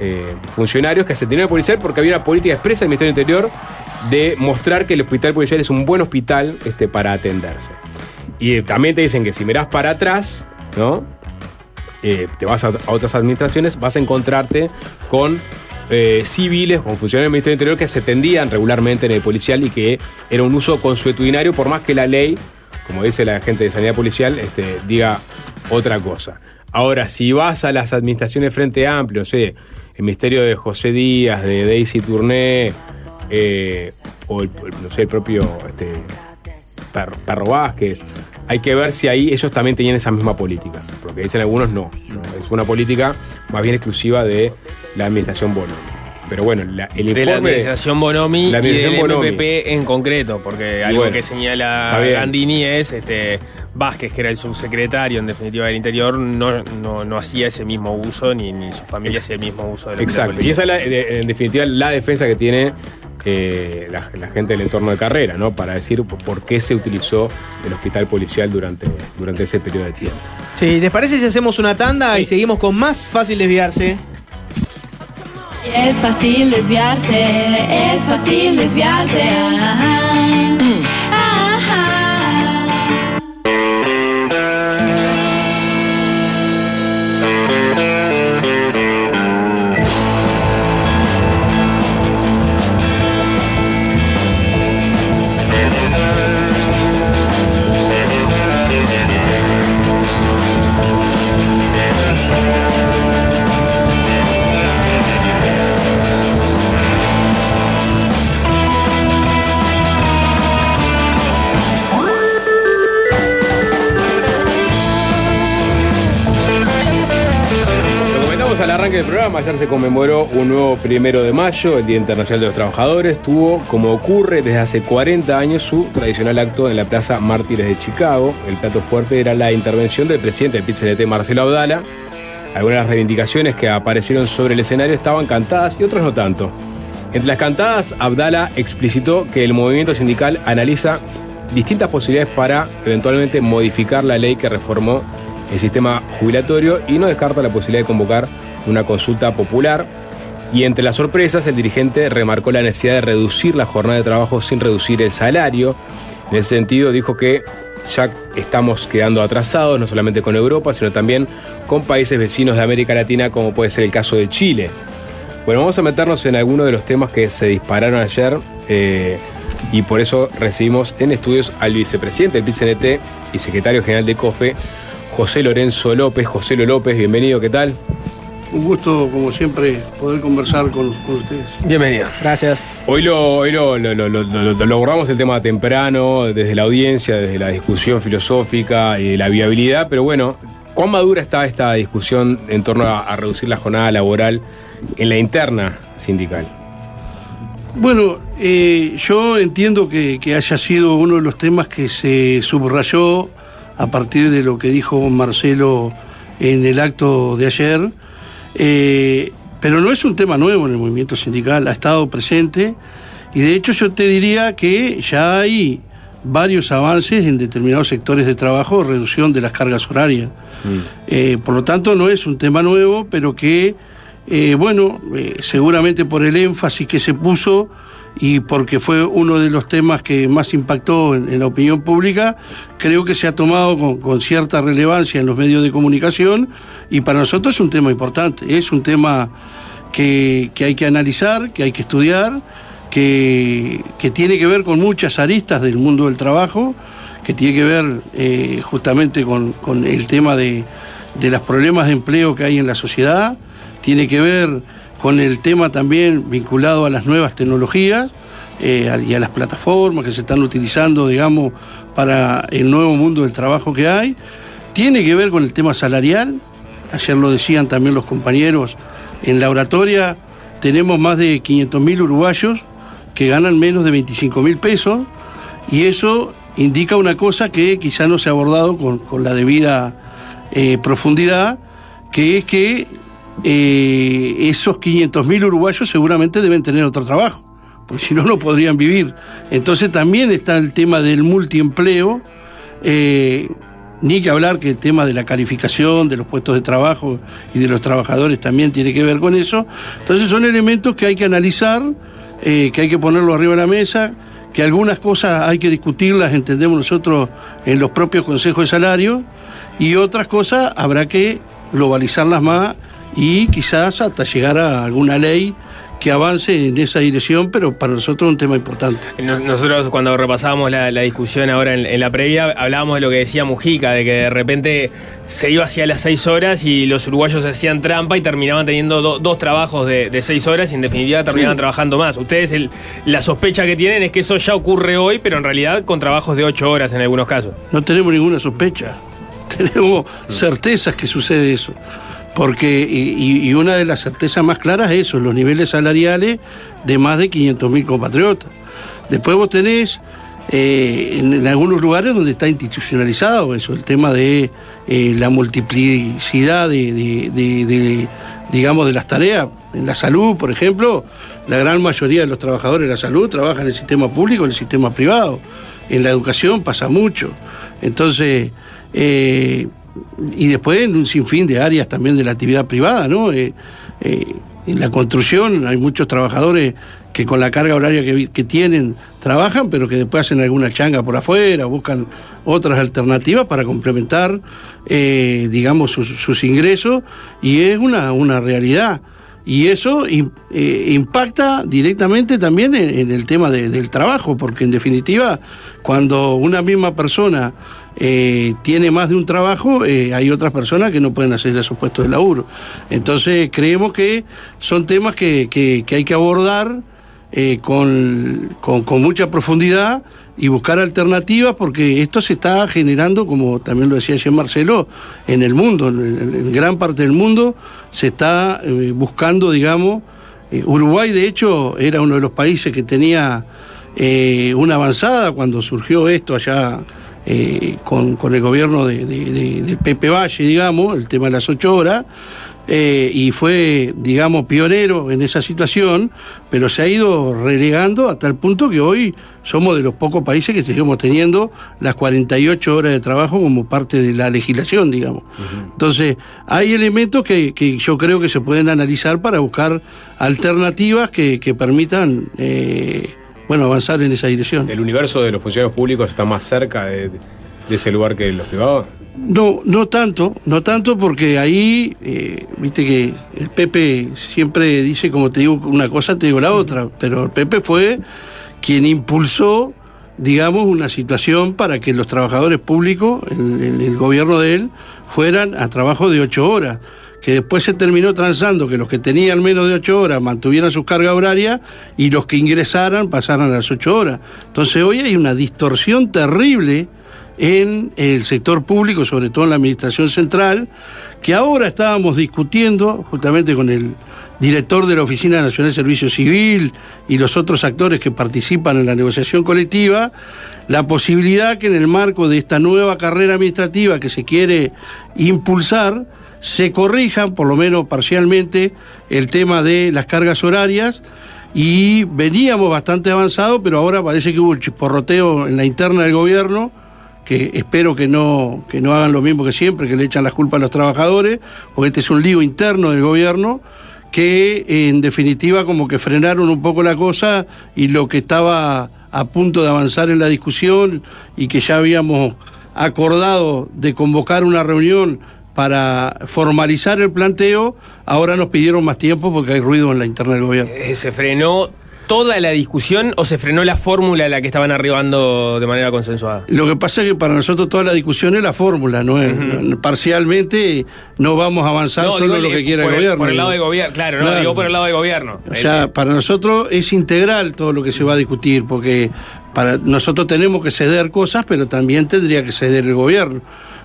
eh, funcionarios que se atendieron al policial porque había una política expresa del Ministerio Interior de mostrar que el hospital policial es un buen hospital este, para atenderse. Y eh, también te dicen que si mirás para atrás, ¿no? Eh, te vas a otras administraciones, vas a encontrarte con eh, civiles, con funcionarios del Ministerio del Interior que se atendían regularmente en el policial y que era un uso consuetudinario, por más que la ley, como dice la gente de sanidad policial, este, diga otra cosa. Ahora, si vas a las administraciones Frente Amplio, sé, el ministerio de José Díaz, de Daisy Tourné, eh, o el, no sé, el propio este, Perro Vázquez. Hay que ver si ahí ellos también tenían esa misma política. Porque dicen algunos no. no, Es una política más bien exclusiva de la administración Bono. Pero bueno, la- el informe. de la administración Bonomi La y del administración Bonomi. MPP en concreto, porque algo bueno, que señala. Gandini es este Vázquez, que era el subsecretario en definitiva del Interior, no, no, no hacía ese mismo uso, ni, ni su familia hacía el mismo uso de la Exacto. Y esa es, la- de- en definitiva, la defensa que tiene eh, la, la gente del entorno de carrera, ¿no? Para decir por- por qué se utilizó el hospital policial durante, durante ese periodo de tiempo. Sí, ¿les parece si hacemos una tanda y seguimos con más fácil desviarse? Es fácil desviarse, es fácil desviarse. Ajá. Ajá. Arranque del programa, ayer se conmemoró un nuevo primero de mayo, el Día Internacional de los Trabajadores. Tuvo, como ocurre desde hace 40 años, su tradicional acto en la Plaza Mártires de Chicago. El plato fuerte era la intervención del presidente del PIT-CNT, Marcelo Abdala. Algunas de las reivindicaciones que aparecieron sobre el escenario estaban cantadas y otras no tanto. Entre las cantadas, Abdala explicitó que el movimiento sindical analiza distintas posibilidades para eventualmente modificar la ley que reformó el sistema jubilatorio y no descarta la posibilidad de convocar una consulta popular. Y entre las sorpresas, el dirigente remarcó la necesidad de reducir la jornada de trabajo sin reducir el salario. En ese sentido, dijo que ya estamos quedando atrasados, no solamente con Europa, sino también con países vecinos de América Latina, como puede ser el caso de Chile. Bueno, vamos a meternos en algunos de los temas que se dispararon ayer eh, y por eso recibimos en estudios al vicepresidente del PIT-CNT y secretario general de COFE, José Lorenzo López. José López, bienvenido, ¿qué tal? Un gusto, como siempre, poder conversar con, con ustedes. Bienvenido. Gracias. Hoy lo, hoy lo, lo- lo- lo- lo- lo abordamos el tema temprano, desde la audiencia, desde la discusión filosófica y de la viabilidad, pero bueno, ¿cuán madura está esta discusión en torno a, a reducir la jornada laboral en la interna sindical? Bueno, eh, yo entiendo que, que haya sido uno de los temas que se subrayó a partir de lo que dijo Marcelo en el acto de ayer, eh, pero no es un tema nuevo en el movimiento sindical, ha estado presente y de hecho yo te diría que ya hay varios avances en determinados sectores de trabajo, reducción de las cargas horarias. Eh, por lo tanto, no es un tema nuevo, pero que, eh, bueno, eh, seguramente por el énfasis que se puso y porque fue uno de los temas que más impactó en, la opinión pública, creo que se ha tomado con, cierta relevancia en los medios de comunicación y para nosotros es un tema importante, es un tema que, hay que analizar, que hay que estudiar, que, que tiene que ver con muchas aristas del mundo del trabajo, que tiene que ver eh, justamente con, con el tema de, de los problemas de empleo que hay en la sociedad, tiene que ver con el tema también vinculado a las nuevas tecnologías eh, y a las plataformas que se están utilizando, digamos, para el nuevo mundo del trabajo que hay. Tiene que ver con el tema salarial. Ayer lo decían también los compañeros en la oratoria. Tenemos más de 500.000 uruguayos que ganan menos de 25 mil pesos y eso indica una cosa que quizá no se ha abordado con, con la debida eh, profundidad, que es que eh, esos 500 mil uruguayos seguramente deben tener otro trabajo, porque si no, no podrían vivir. Entonces también está el tema del multiempleo, eh, ni que hablar que el tema de la calificación, de los puestos de trabajo y de los trabajadores también tiene que ver con eso. Entonces son elementos que hay que analizar, eh, que hay que ponerlo arriba de la mesa, que algunas cosas hay que discutirlas, entendemos nosotros, en los propios consejos de salario, y otras cosas habrá que globalizarlas más y quizás hasta llegar a alguna ley que avance en esa dirección, pero para nosotros es un tema importante. Nos- Nosotros cuando repasábamos la, la discusión ahora en, en la previa, hablábamos de lo que decía Mujica, de que de repente se iba hacia las seis horas y los uruguayos hacían trampa y terminaban teniendo do- dos trabajos de, de seis horas y en definitiva terminaban Sí. trabajando más. Ustedes el- la sospecha que tienen es que eso ya ocurre hoy, pero en realidad con trabajos de ocho horas en algunos casos. No tenemos ninguna sospecha, tenemos certezas que sucede eso. Porque, y, y- una de las certezas más claras es eso, los niveles salariales de más de 500.000 compatriotas. Después vos tenés eh, en, algunos lugares donde está institucionalizado eso, el tema de eh, la multiplicidad de, digamos, de las tareas. En la salud, por ejemplo, la gran mayoría de los trabajadores de la salud trabajan en el sistema público, en el sistema privado. En la educación pasa mucho. Entonces, eh, y después en un sinfín de áreas también de la actividad privada, ¿no? Eh, eh, en la construcción hay muchos trabajadores que con la carga horaria que, tienen trabajan, pero que después hacen alguna changa por afuera, buscan otras alternativas para complementar, eh, digamos, sus, ingresos, y es una, una realidad. Y eso im- impacta directamente también en, el tema de- del trabajo, porque en definitiva, cuando una misma persona eh, tiene más de un trabajo, eh, hay otras personas que no pueden a esos puestos de laburo. Entonces, creemos que son temas que, que- hay que abordar eh, con, con- mucha profundidad y buscar alternativas porque esto se está generando, como también lo decía ayer Marcelo, en el mundo, en, gran parte del mundo se está buscando, digamos, Uruguay de hecho era uno de los países que tenía una avanzada cuando surgió esto allá eh, con, con el gobierno de, de- de- de Pepe Valle, digamos, el tema de las ocho horas, eh, y fue, digamos, pionero en esa situación, pero se ha ido relegando hasta el punto que hoy somos de los pocos países que seguimos teniendo las 48 horas de trabajo como parte de la legislación, digamos. Entonces, hay elementos que, que yo creo que se pueden analizar para buscar alternativas que, que permitan, eh, bueno, avanzar en esa dirección. ¿El universo de los funcionarios públicos está más cerca de, de ese lugar que los privados? No, no tanto, no tanto porque ahí, eh, viste que el Pepe siempre dice, como te digo una cosa, te digo la otra, pero el Pepe fue quien impulsó, digamos, una situación para que los trabajadores públicos, en, en el gobierno de él, fueran a trabajo de ocho horas que después se terminó transando que los que tenían menos de ocho horas mantuvieran sus cargas horarias y los que ingresaran pasaran a las ocho horas. Entonces hoy hay una distorsión terrible en el sector público, sobre todo en la administración central, que ahora estábamos discutiendo justamente con el director de la Oficina Nacional de Servicio Civil y los otros actores que participan en la negociación colectiva, la posibilidad que en el marco de esta nueva carrera administrativa que se quiere impulsar, se corrijan, por lo menos parcialmente, el tema de las cargas horarias. Y veníamos bastante avanzados, pero ahora parece que hubo un chisporroteo en la interna del gobierno, que espero que no, que no hagan lo mismo que siempre, que le echan las culpas a los trabajadores, porque este es un lío interno del gobierno, que en definitiva como que frenaron un poco la cosa y lo que estaba a punto de avanzar en la discusión y que ya habíamos acordado de convocar una reunión para formalizar el planteo, ahora nos pidieron más tiempo porque hay ruido en la interna del gobierno. Eh, ¿Se frenó toda la discusión o se frenó la fórmula a la que estaban arribando de manera consensuada? Lo que pasa es que para nosotros toda la discusión es la fórmula, no es parcialmente no vamos a avanzar No, solo digo, lo que eh, quiera el gobierno. Por el lado digo. de gobierno, claro, no, Claro. digo por el lado de gobierno. O sea, para nosotros es integral todo lo que se va a discutir, porque para nosotros tenemos que ceder cosas, pero también tendría que ceder el gobierno,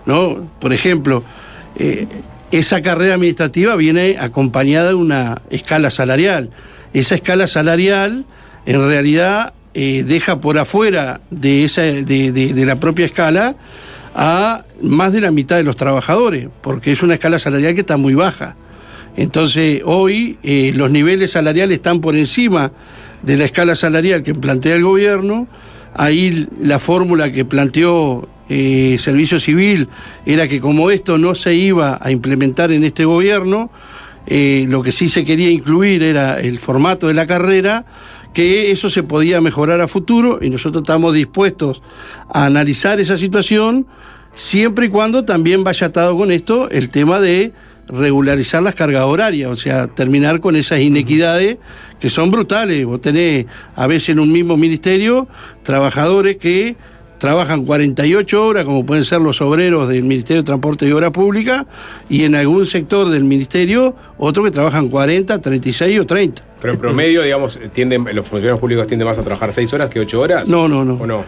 ¿no? Por ejemplo, eh, esa carrera administrativa viene acompañada de una escala salarial. Esa escala salarial, en realidad, eh, deja por afuera de, esa, de, de- la propia escala a más de la mitad de los trabajadores, porque es una escala salarial que está muy baja. Entonces, hoy eh, los niveles salariales están por encima de la escala salarial que plantea el gobierno. Ahí la fórmula que planteó eh, Servicio Civil era que como esto no se iba a implementar en este gobierno, eh, lo que sí se quería incluir era el formato de la carrera, que eso se podía mejorar a futuro y nosotros estamos dispuestos a analizar esa situación siempre y cuando también vaya atado con esto el tema de regularizar las cargas horarias, o sea, terminar con esas inequidades que son brutales. Vos tenés a veces en un mismo ministerio trabajadores que trabajan 48 horas, como pueden ser los obreros del Ministerio de Transporte y Obra Pública, y en algún sector del ministerio otros que trabajan 40, 36 o 30. Pero en promedio, digamos, tienden, los funcionarios públicos tienden más a trabajar seis horas que ocho horas. No, no, no. ¿O no?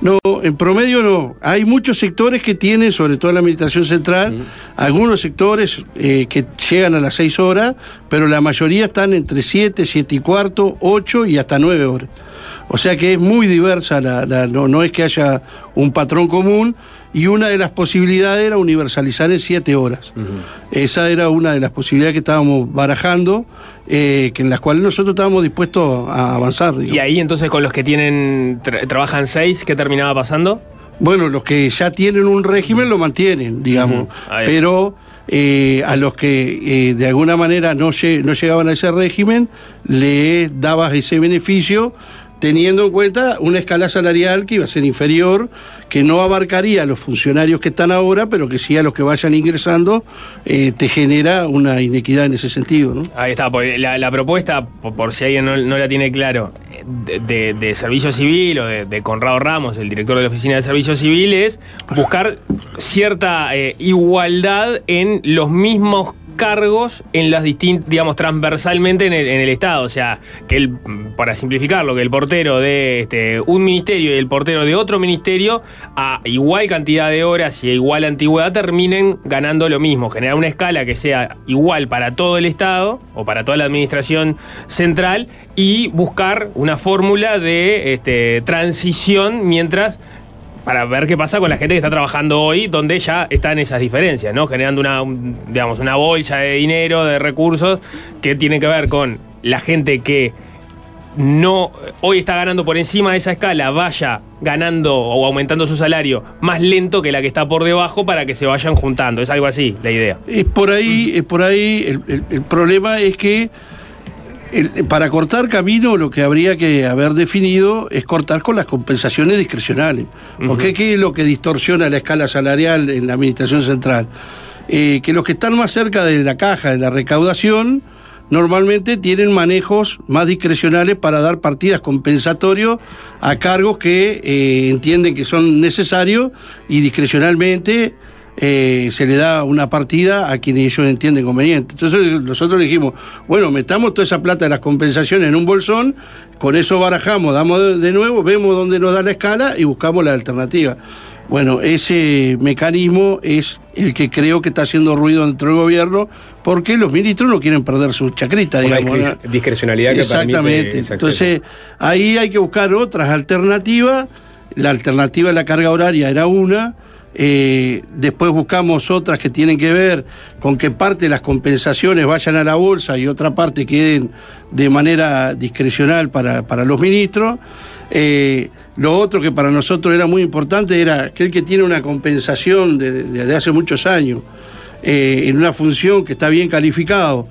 No, en promedio no. Hay muchos sectores que tienen, sobre todo la administración central, algunos sectores eh, que llegan a las seis horas, pero la mayoría están entre siete, siete y cuarto, ocho y hasta nueve horas. O sea que es muy diversa, la, la- no, no es que haya un patrón común y una de las posibilidades era universalizar en siete horas. Esa era una de las posibilidades que estábamos barajando, eh, que en las cuales nosotros estábamos dispuestos a avanzar. digamos. Y ahí entonces con los que tienen tra- trabajan seis, ¿qué terminaba pasando? Bueno, los que ya tienen un régimen lo mantienen, digamos, pero eh, a los que eh, de alguna manera no, lle- no llegaban a ese régimen, les dabas ese beneficio teniendo en cuenta una escala salarial que iba a ser inferior, que no abarcaría a los funcionarios que están ahora, pero que sí a los que vayan ingresando, eh, te genera una inequidad en ese sentido. Ahí está, la, la propuesta, por, si alguien no, la tiene claro, de, de- Servicio Civil o de, de Conrado Ramos, el director de la Oficina de Servicio Civil, es buscar cierta eh, igualdad en los mismos cargos en las distintas, digamos, transversalmente en el, en el Estado. O sea, que el, para simplificarlo, que el portero de este, un ministerio y el portero de otro ministerio, a igual cantidad de horas y a igual antigüedad, terminen ganando lo mismo. Generar una escala que sea igual para todo el Estado o para toda la administración central y buscar una fórmula de este, transición mientras para ver qué pasa con la gente que está trabajando hoy, donde ya están esas diferencias, ¿no? Generando una, un- digamos, una bolsa de dinero, de recursos, que tienen que ver con la gente que no hoy está ganando por encima de esa escala, vaya ganando o aumentando su salario más lento que la que está por debajo para que se vayan juntando. Es algo así, la idea. Es por ahí, es por ahí, el problema es que el- para cortar camino lo que habría que haber definido es cortar con las compensaciones discrecionales. Porque ¿qué es lo que distorsiona la escala salarial en la administración central? Eh, que los que están más cerca de la caja, de la recaudación, normalmente tienen manejos más discrecionales para dar partidas compensatorios a cargos que eh, entienden que son necesarios y discrecionalmente eh, se le da una partida a quienes ellos entienden conveniente. Entonces nosotros dijimos, bueno, metamos toda esa plata de las compensaciones en un bolsón, con eso barajamos, damos de- nuevo, vemos dónde nos da la escala y buscamos la alternativa. Bueno, ese mecanismo es el que creo que está haciendo ruido dentro del gobierno porque los ministros no quieren perder su chacrita, Una digamos. discrecionalidad que Exactamente. Entonces, ahí hay que buscar otras alternativas. La alternativa de la carga horaria era una. Eh, después buscamos otras que tienen que ver con que parte de las compensaciones vayan a la bolsa y otra parte queden de manera discrecional para, para los ministros. Eh, lo otro que para nosotros era muy importante era aquel que tiene una compensación de, de- de hace muchos años eh, en una función que está bien calificado.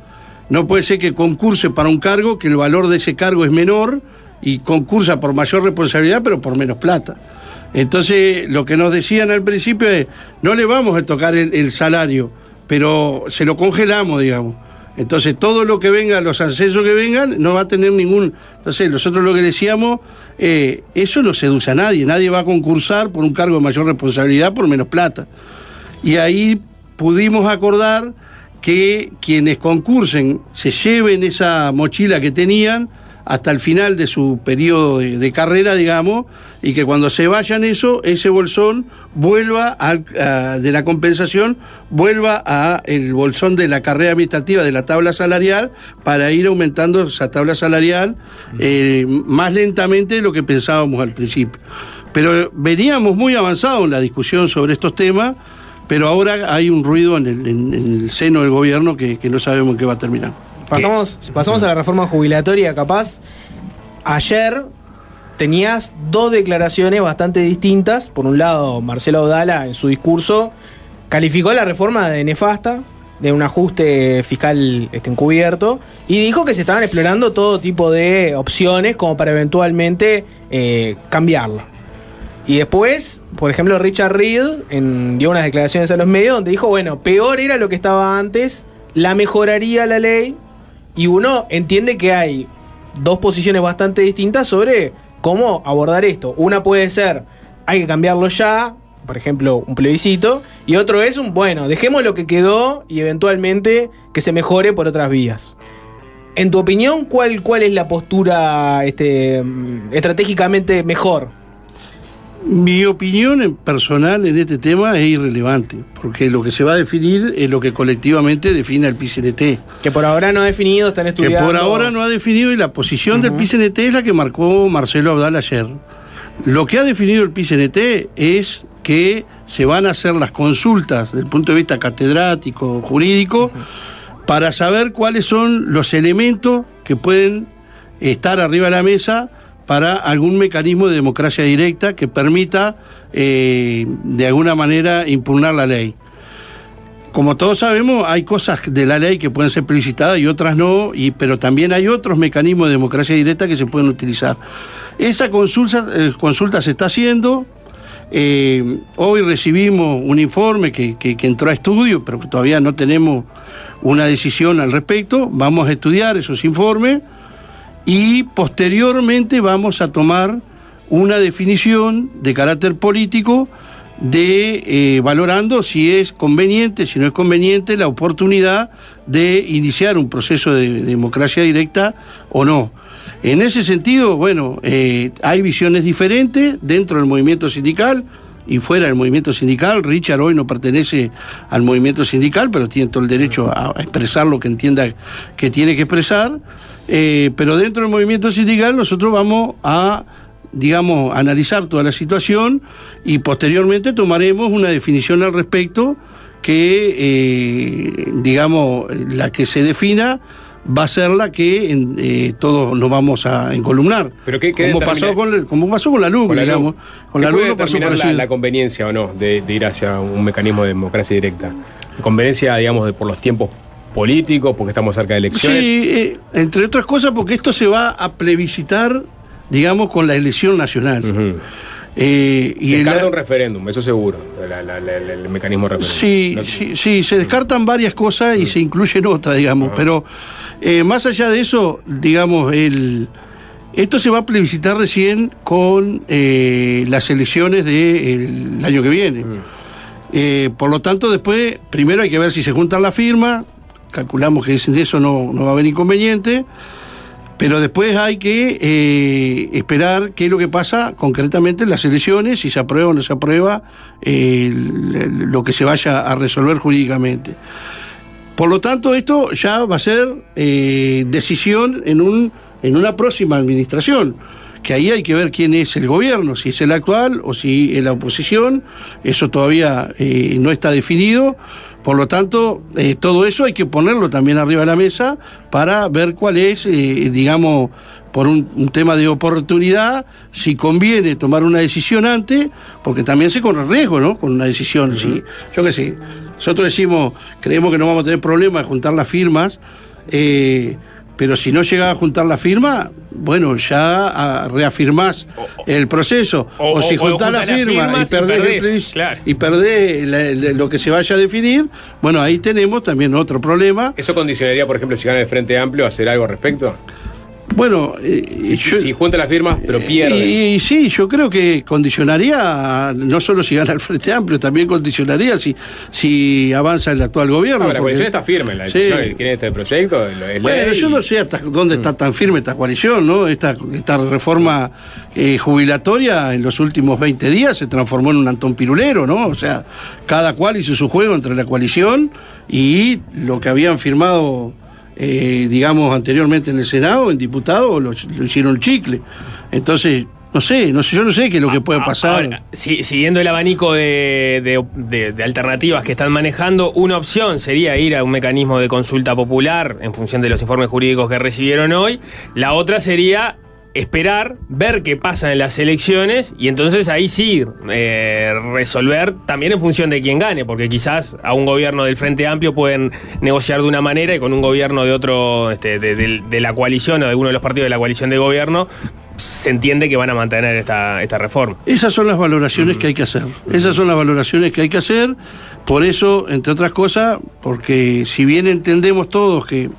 No puede ser que concurse para un cargo que el valor de ese cargo es menor y concursa por mayor responsabilidad pero por menos plata. Entonces, lo que nos decían al principio es, no le vamos a tocar el, salario, pero se lo congelamos, digamos. Entonces, todo lo que venga, los ascensos que vengan, no va a tener ningún... Entonces, nosotros lo que decíamos, eh, eso no seduce a nadie, nadie va a concursar por un cargo de mayor responsabilidad por menos plata. Y ahí pudimos acordar que quienes concursen se lleven esa mochila que tenían hasta el final de su periodo de, de carrera, digamos, y que cuando se vayan eso, ese bolsón vuelva al- a- de la compensación, vuelva a el bolsón de la carrera administrativa de la tabla salarial para ir aumentando esa tabla salarial eh, más lentamente de lo que pensábamos al principio. Pero veníamos muy avanzados en la discusión sobre estos temas, pero ahora hay un ruido en el, en- en el seno del gobierno que, que no sabemos en qué va a terminar. Pasamos, pasamos a la reforma jubilatoria, capaz. Ayer tenías dos declaraciones bastante distintas. Por un lado, Marcelo Audala en su discurso calificó la reforma de nefasta, de un ajuste fiscal este, encubierto, y dijo que se estaban explorando todo tipo de opciones como para eventualmente eh, cambiarla. Y después, por ejemplo, Richard Reed en- dio unas declaraciones a los medios donde dijo, bueno, peor era lo que estaba antes, la mejoraría la ley, y uno entiende que hay dos posiciones bastante distintas sobre cómo abordar esto. Una puede ser, hay que cambiarlo ya, por ejemplo, un plebiscito, y otro es un, bueno, dejemos lo que quedó y eventualmente que se mejore por otras vías. En tu opinión, ¿cuál, cuál es la postura este, mm, estratégicamente mejor? Mi opinión personal en este tema es irrelevante, porque lo que se va a definir es lo que colectivamente define el PCNT. Que por ahora no ha definido, están Que estudiando. por ahora no ha definido y la posición del PCNT es la que marcó Marcelo Abdal ayer. Lo que ha definido el PCNT es que se van a hacer las consultas desde el punto de vista catedrático, jurídico, para saber cuáles son los elementos que pueden estar arriba de la mesa para algún mecanismo de democracia directa que permita eh, de alguna manera impugnar la ley. Como todos sabemos, hay cosas de la ley que pueden ser publicitadas y otras no, y, pero también hay otros mecanismos de democracia directa que se pueden utilizar. Esa consulta, eh, consulta se está haciendo. eh, hoy recibimos un informe que, que- que entró a estudio, pero que todavía no tenemos una decisión al respecto. Vamos a estudiar esos informes y posteriormente vamos a tomar una definición de carácter político de eh, valorando si es conveniente, si no es conveniente, la oportunidad de iniciar un proceso de democracia directa o no. En ese sentido, bueno, eh, hay visiones diferentes dentro del movimiento sindical y fuera del movimiento sindical. Richard hoy no pertenece al movimiento sindical, pero tiene todo el derecho a expresar lo que entienda que tiene que expresar. Eh, pero dentro del movimiento sindical nosotros vamos a, digamos, analizar toda la situación y posteriormente tomaremos una definición al respecto que, eh, digamos, la que se defina va a ser la que en- eh, todos nos vamos a encolumnar. Pero ¿qué- qué como, pasó con, el- como pasó con la luz, Con la digamos. LUC. Con ¿Qué la no pasó la, la conveniencia o no de, de ir hacia un mecanismo de democracia directa? Conveniencia, digamos, de, por los tiempos políticos, porque estamos cerca de elecciones. Sí, eh, entre otras cosas porque esto se va a plebiscitar, digamos, con la elección nacional. Eh, y Se descarta un referéndum, eso seguro, la- la- el mecanismo referéndum. Sí, No- sí, sí, se descartan varias cosas y se incluyen otras, digamos. Pero eh, más allá de eso, digamos, el, esto se va a plebiscitar recién con las elecciones del año que viene. Por lo tanto, después, primero hay que ver si se juntan las firmas. Calculamos que sin eso no, no va a haber inconveniente. Pero después hay que eh, esperar qué es lo que pasa concretamente en las elecciones, si se aprueba o no se aprueba lo que se vaya a resolver jurídicamente. Por lo tanto, esto ya va a ser eh, decisión en, un, en una próxima administración, que ahí hay que ver quién es el gobierno, si es el actual o si es la oposición, eso todavía eh, no está definido. Por lo tanto, eh, todo eso hay que ponerlo también arriba de la mesa para ver cuál es, eh, digamos, por un, un tema de oportunidad, si conviene tomar una decisión antes, porque también se corre riesgo, ¿no? Con una decisión, si, yo qué sé, nosotros decimos, creemos que no vamos a tener problema de juntar las firmas, eh, pero si no llega a juntar la firma, bueno, ya ah, reafirmás el proceso. O, o- si o juntás la firma y perdés, claro. y perdés la- la- lo que se vaya a definir, bueno, ahí tenemos también otro problema. ¿Eso condicionaría, por ejemplo, si gana el Frente Amplio, a hacer algo al respecto? Bueno, eh, Si, yo- si junta las firmas, pero pierde. Y, y sí, yo creo que condicionaría, no solo si gana el Frente Amplio, también condicionaría si, si avanza el actual gobierno. No, la coalición está firme, la Sí. decisión de quién es este proyecto. es. Bueno, yo no sé hasta dónde está tan firme esta coalición, ¿no? Esta, esta reforma eh, jubilatoria en los últimos 20 días se transformó en un Antón Pirulero, ¿no? O sea, cada cual hizo su juego entre la coalición y lo que habían firmado, eh, digamos, anteriormente en el Senado, en diputados, lo, lo hicieron chicle. Entonces, no sé, no sé, yo no sé qué es lo que puede pasar. Ahora, si- siguiendo el abanico de, de- de- de alternativas que están manejando, una opción sería ir a un mecanismo de consulta popular en función de los informes jurídicos que recibieron hoy. La otra sería esperar, ver qué pasa en las elecciones y entonces ahí sí eh, resolver también en función de quién gane, porque quizás a un gobierno del Frente Amplio pueden negociar de una manera y con un gobierno de otro, este, de, la coalición o de uno de los partidos de la coalición de gobierno, se entiende que van a mantener esta, esta reforma. Esas son las valoraciones que hay que hacer. Esas son las valoraciones que hay que hacer. Por eso, entre otras cosas, porque si bien entendemos todos que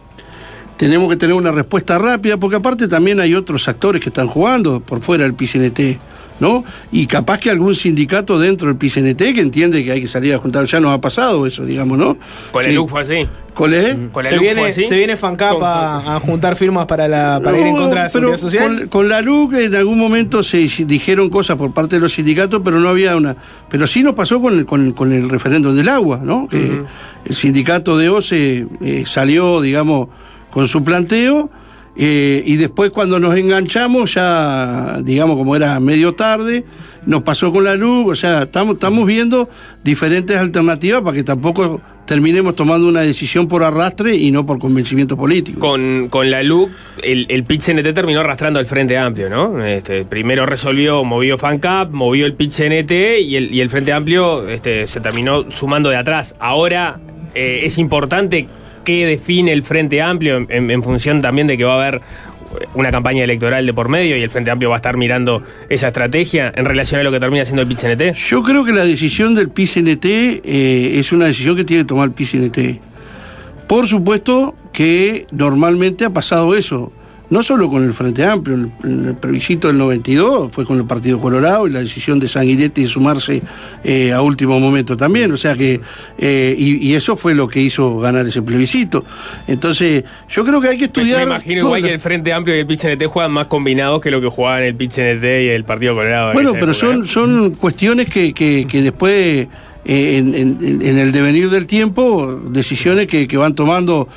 tenemos que tener una respuesta rápida, porque aparte también hay otros actores que están jugando por fuera del PCNT. ¿no? Y capaz que algún sindicato dentro del PCNT que entiende que hay que salir a juntar, ya nos ha pasado eso, digamos, ¿no? Con el LUC fue así. ¿Cuál es? Con el Se LUC viene, así. se viene FANCAP a, a juntar firmas para, la, para ir en No, contra de la seguridad social. Con, con la LUC en algún momento se dijeron cosas por parte de los sindicatos, pero no había una. Pero sí nos pasó con el, con, con el referéndum del agua, ¿no? Que el sindicato de OCE eh, salió, digamos, con su planteo. eh, y después cuando nos enganchamos, ya, digamos, como era medio tarde, nos pasó con la luz, o sea, estamos, estamos viendo diferentes alternativas para que tampoco terminemos tomando una decisión por arrastre y no por convencimiento político. Con, con la LUC, el, el pit CNT terminó arrastrando al Frente Amplio, ¿no? Este, primero resolvió, movió FANCAP, movió el pit CNT y el, y el Frente Amplio este, se terminó sumando de atrás. Ahora eh, es importante qué define el Frente Amplio en, función también de que va a haber una campaña electoral de por medio y el Frente Amplio va a estar mirando esa estrategia en relación a lo que termina siendo el pit CNT. Yo creo que la decisión del PCNT eh, es una decisión que tiene que tomar el PCNT. Por supuesto que normalmente ha pasado eso, no solo con el Frente Amplio, en el, plebiscito del 92 fue con el Partido Colorado y la decisión de Sanguinetti de sumarse eh, a último momento también, o sea que, eh, y, y eso fue lo que hizo ganar ese plebiscito. Entonces, yo creo que hay que estudiar... me imagino todo igual que el Frente Amplio y el pit CNT juegan más combinados que lo que jugaban el pit CNT y el Partido Colorado. en Bueno, pero son, son cuestiones que, que- que después, eh, en, en- en el devenir del tiempo, decisiones que, que van tomando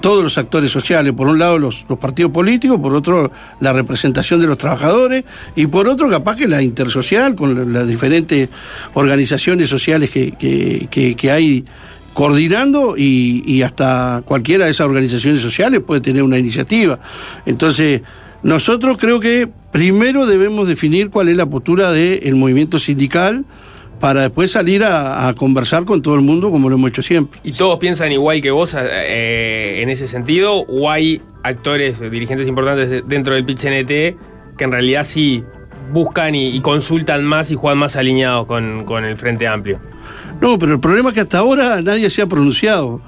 todos los actores sociales. Por un lado, los, partidos políticos, por otro, la representación de los trabajadores, y por otro, capaz que la intersocial, con la- las diferentes organizaciones sociales que- que hay coordinando y, y hasta cualquiera de esas organizaciones sociales puede tener una iniciativa. Entonces, nosotros creo que primero debemos definir cuál es la postura del movimiento sindical para después salir a, a conversar con todo el mundo como lo hemos hecho siempre. ¿Y todos piensan igual que vos eh, en ese sentido? ¿O hay actores, dirigentes importantes de- dentro del PIT-CNT que en realidad sí buscan y, y consultan más y juegan más alineados con, con el Frente Amplio? No, pero el problema es que hasta ahora nadie se ha pronunciado.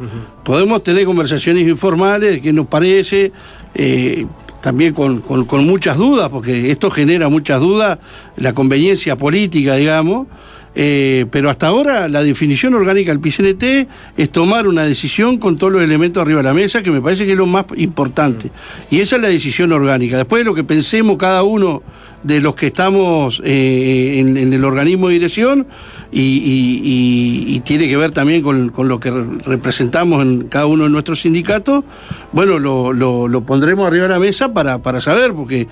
Podemos tener conversaciones informales qué nos parece, eh, también con, con- con muchas dudas, porque esto genera muchas dudas, la conveniencia política, digamos. Eh, pero hasta ahora la definición orgánica del PCNT es tomar una decisión con todos los elementos arriba de la mesa, que me parece que es lo más importante. Y esa es la decisión orgánica. Después de lo que pensemos cada uno de los que estamos eh, en, en el organismo de dirección y, y- y- y tiene que ver también con, con lo que re- representamos en cada uno de nuestros sindicatos, bueno, lo, lo- lo pondremos arriba de la mesa para, para saber, porque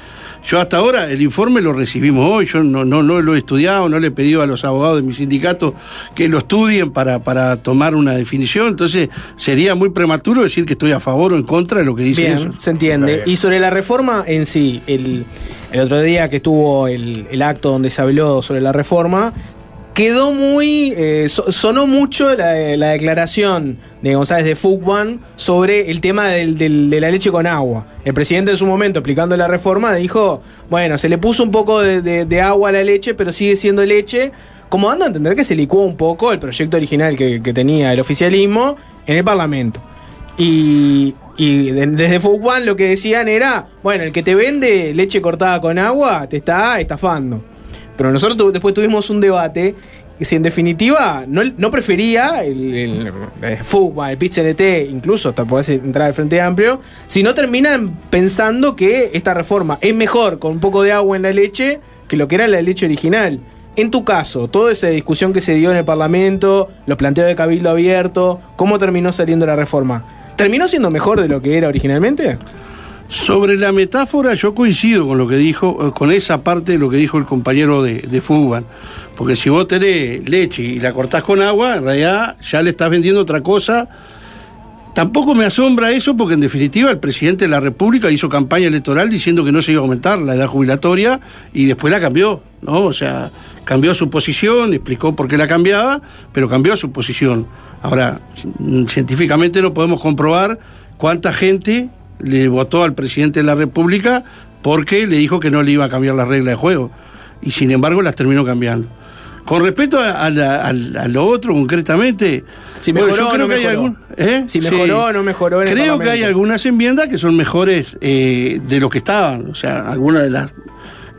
yo hasta ahora el informe lo recibimos hoy, yo no, no, no lo he estudiado, no le he pedido a los abogados de mi sindicato que lo estudien para, para tomar una definición, entonces sería muy prematuro decir que estoy a favor o en contra de lo que dice Bien, eso. se entiende. Y sobre la reforma en sí, el, el otro día que estuvo el, el acto donde se habló sobre la reforma, quedó muy. eh, so- sonó mucho la, la declaración de González de Fugman sobre el tema del- del- de la leche con agua. El presidente en su momento, explicando la reforma, dijo: Bueno, se le puso un poco de, de- de agua a la leche, pero sigue siendo leche. Como dando a entender que se licuó un poco el proyecto original que, que tenía el oficialismo en el Parlamento. Y, y de- desde Fugwan lo que decían era, bueno, el que te vende leche cortada con agua te está estafando. Pero nosotros después tuvimos un debate y si en definitiva no, prefería el, el, el Fugwan, el incluso hasta podés entrar al Frente Amplio, si no terminan pensando que esta reforma es mejor con un poco de agua en la leche que lo que era la leche original. En tu caso, toda esa discusión que se dio en el Parlamento, los planteos de Cabildo Abierto, ¿cómo terminó saliendo la reforma? ¿Terminó siendo mejor de lo que era originalmente? Sobre la metáfora, yo coincido con lo que dijo, eh, con esa parte de lo que dijo el compañero de, de. Porque si vos tenés leche y la cortás con agua, en realidad ya le estás vendiendo otra cosa. Tampoco me asombra eso, porque en definitiva el presidente de la República hizo campaña electoral diciendo que no se iba a aumentar la edad jubilatoria y después la cambió, ¿no? O sea, cambió su posición, explicó por qué la cambiaba, pero cambió su posición. Ahora, científicamente no podemos comprobar cuánta gente le votó al presidente de la República porque le dijo que no le iba a cambiar las reglas de juego. Y sin embargo las terminó cambiando. Con respecto a, a la- al- a lo otro concretamente, Si bueno, mejoró yo o creo no que hay mejoró. algún- ¿eh? Si mejoró no mejoró en el Creo que hay algunas enmiendas que son mejores eh, de lo que estaban. O sea, algunas de las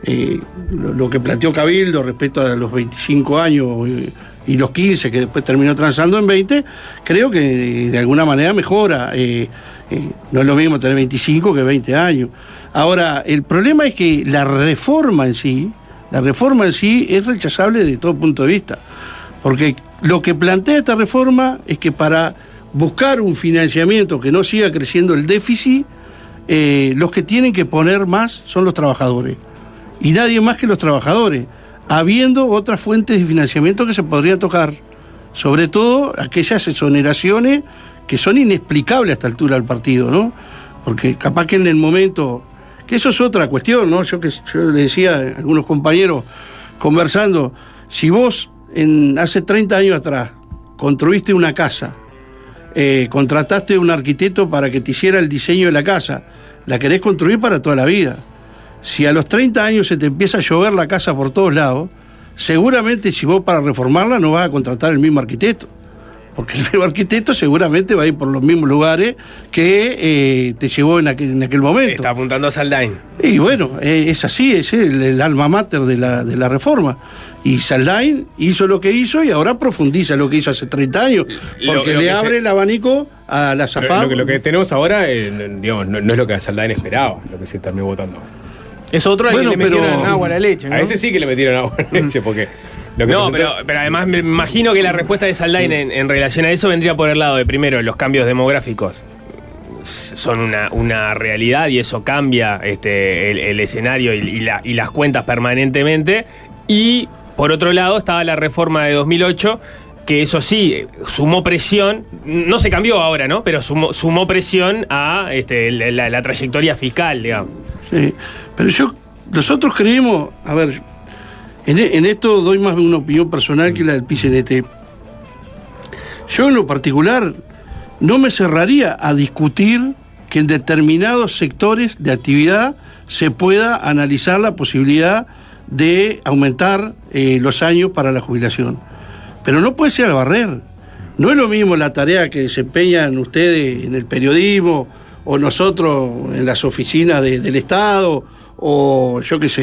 eh, lo, que planteó Cabildo respecto a los 25 años eh, y los 15 que después terminó transando en 20, creo que de alguna manera mejora. Eh, no es lo mismo tener 25 que 20 años. Ahora, el problema es que la reforma en sí, la reforma en sí es rechazable de todo punto de vista. Porque lo que plantea esta reforma es que para buscar un financiamiento que no siga creciendo el déficit, los que tienen que poner más son los trabajadores. Y nadie más que los trabajadores, habiendo otras fuentes de financiamiento que se podrían tocar. Sobre todo aquellas exoneraciones que son inexplicables a esta altura del partido, ¿no? Porque capaz que en el momento, que eso es otra cuestión, ¿no? Yo que yo le decía a algunos compañeros conversando, si vos en, hace 30 años atrás construiste una casa, eh, contrataste a un arquitecto para que te hiciera el diseño de la casa, la querés construir para toda la vida. Si a los 30 años se te empieza a llover la casa por todos lados, seguramente si vos para reformarla no vas a contratar el mismo arquitecto. Porque el mismo arquitecto seguramente va a ir por los mismos lugares que eh, te llevó en aquel, en aquel momento. Está apuntando a Saldain. Y bueno, eh, es así, es el, el alma mater de la, de la reforma. Y Saldain hizo lo que hizo y ahora profundiza lo que hizo hace 30 años. Porque lo le abre se- el abanico a la Zafam. Lo que, lo que tenemos ahora eh, digamos, no, no es lo que Saldain esperaba, lo que se terminó votando. Es otro al Bueno, que le pero- metieron agua a la leche, ¿no? A ese sí que le metieron agua a la leche, porque. Lo que No, presentó- pero, pero además me imagino que la respuesta de Saldain en, en relación a eso vendría por el lado de primero los cambios demográficos son una, una realidad y eso cambia este, el, el escenario y, y la- y las cuentas permanentemente. Y por otro lado estaba la reforma de 2008 que eso sí, sumó presión, no se cambió ahora, ¿no? Pero sumó, sumó presión a este, la, trayectoria fiscal, digamos. Sí, pero yo, nosotros creemos, a ver, en, e- en esto doy más una opinión personal que la del PCNT. Yo en lo particular no me cerraría a discutir que en determinados sectores de actividad se pueda analizar la posibilidad de aumentar eh, los años para la jubilación. Pero no puede ser al barrer. No es lo mismo la tarea que desempeñan ustedes en el periodismo o nosotros en las oficinas de- del Estado o yo qué sé,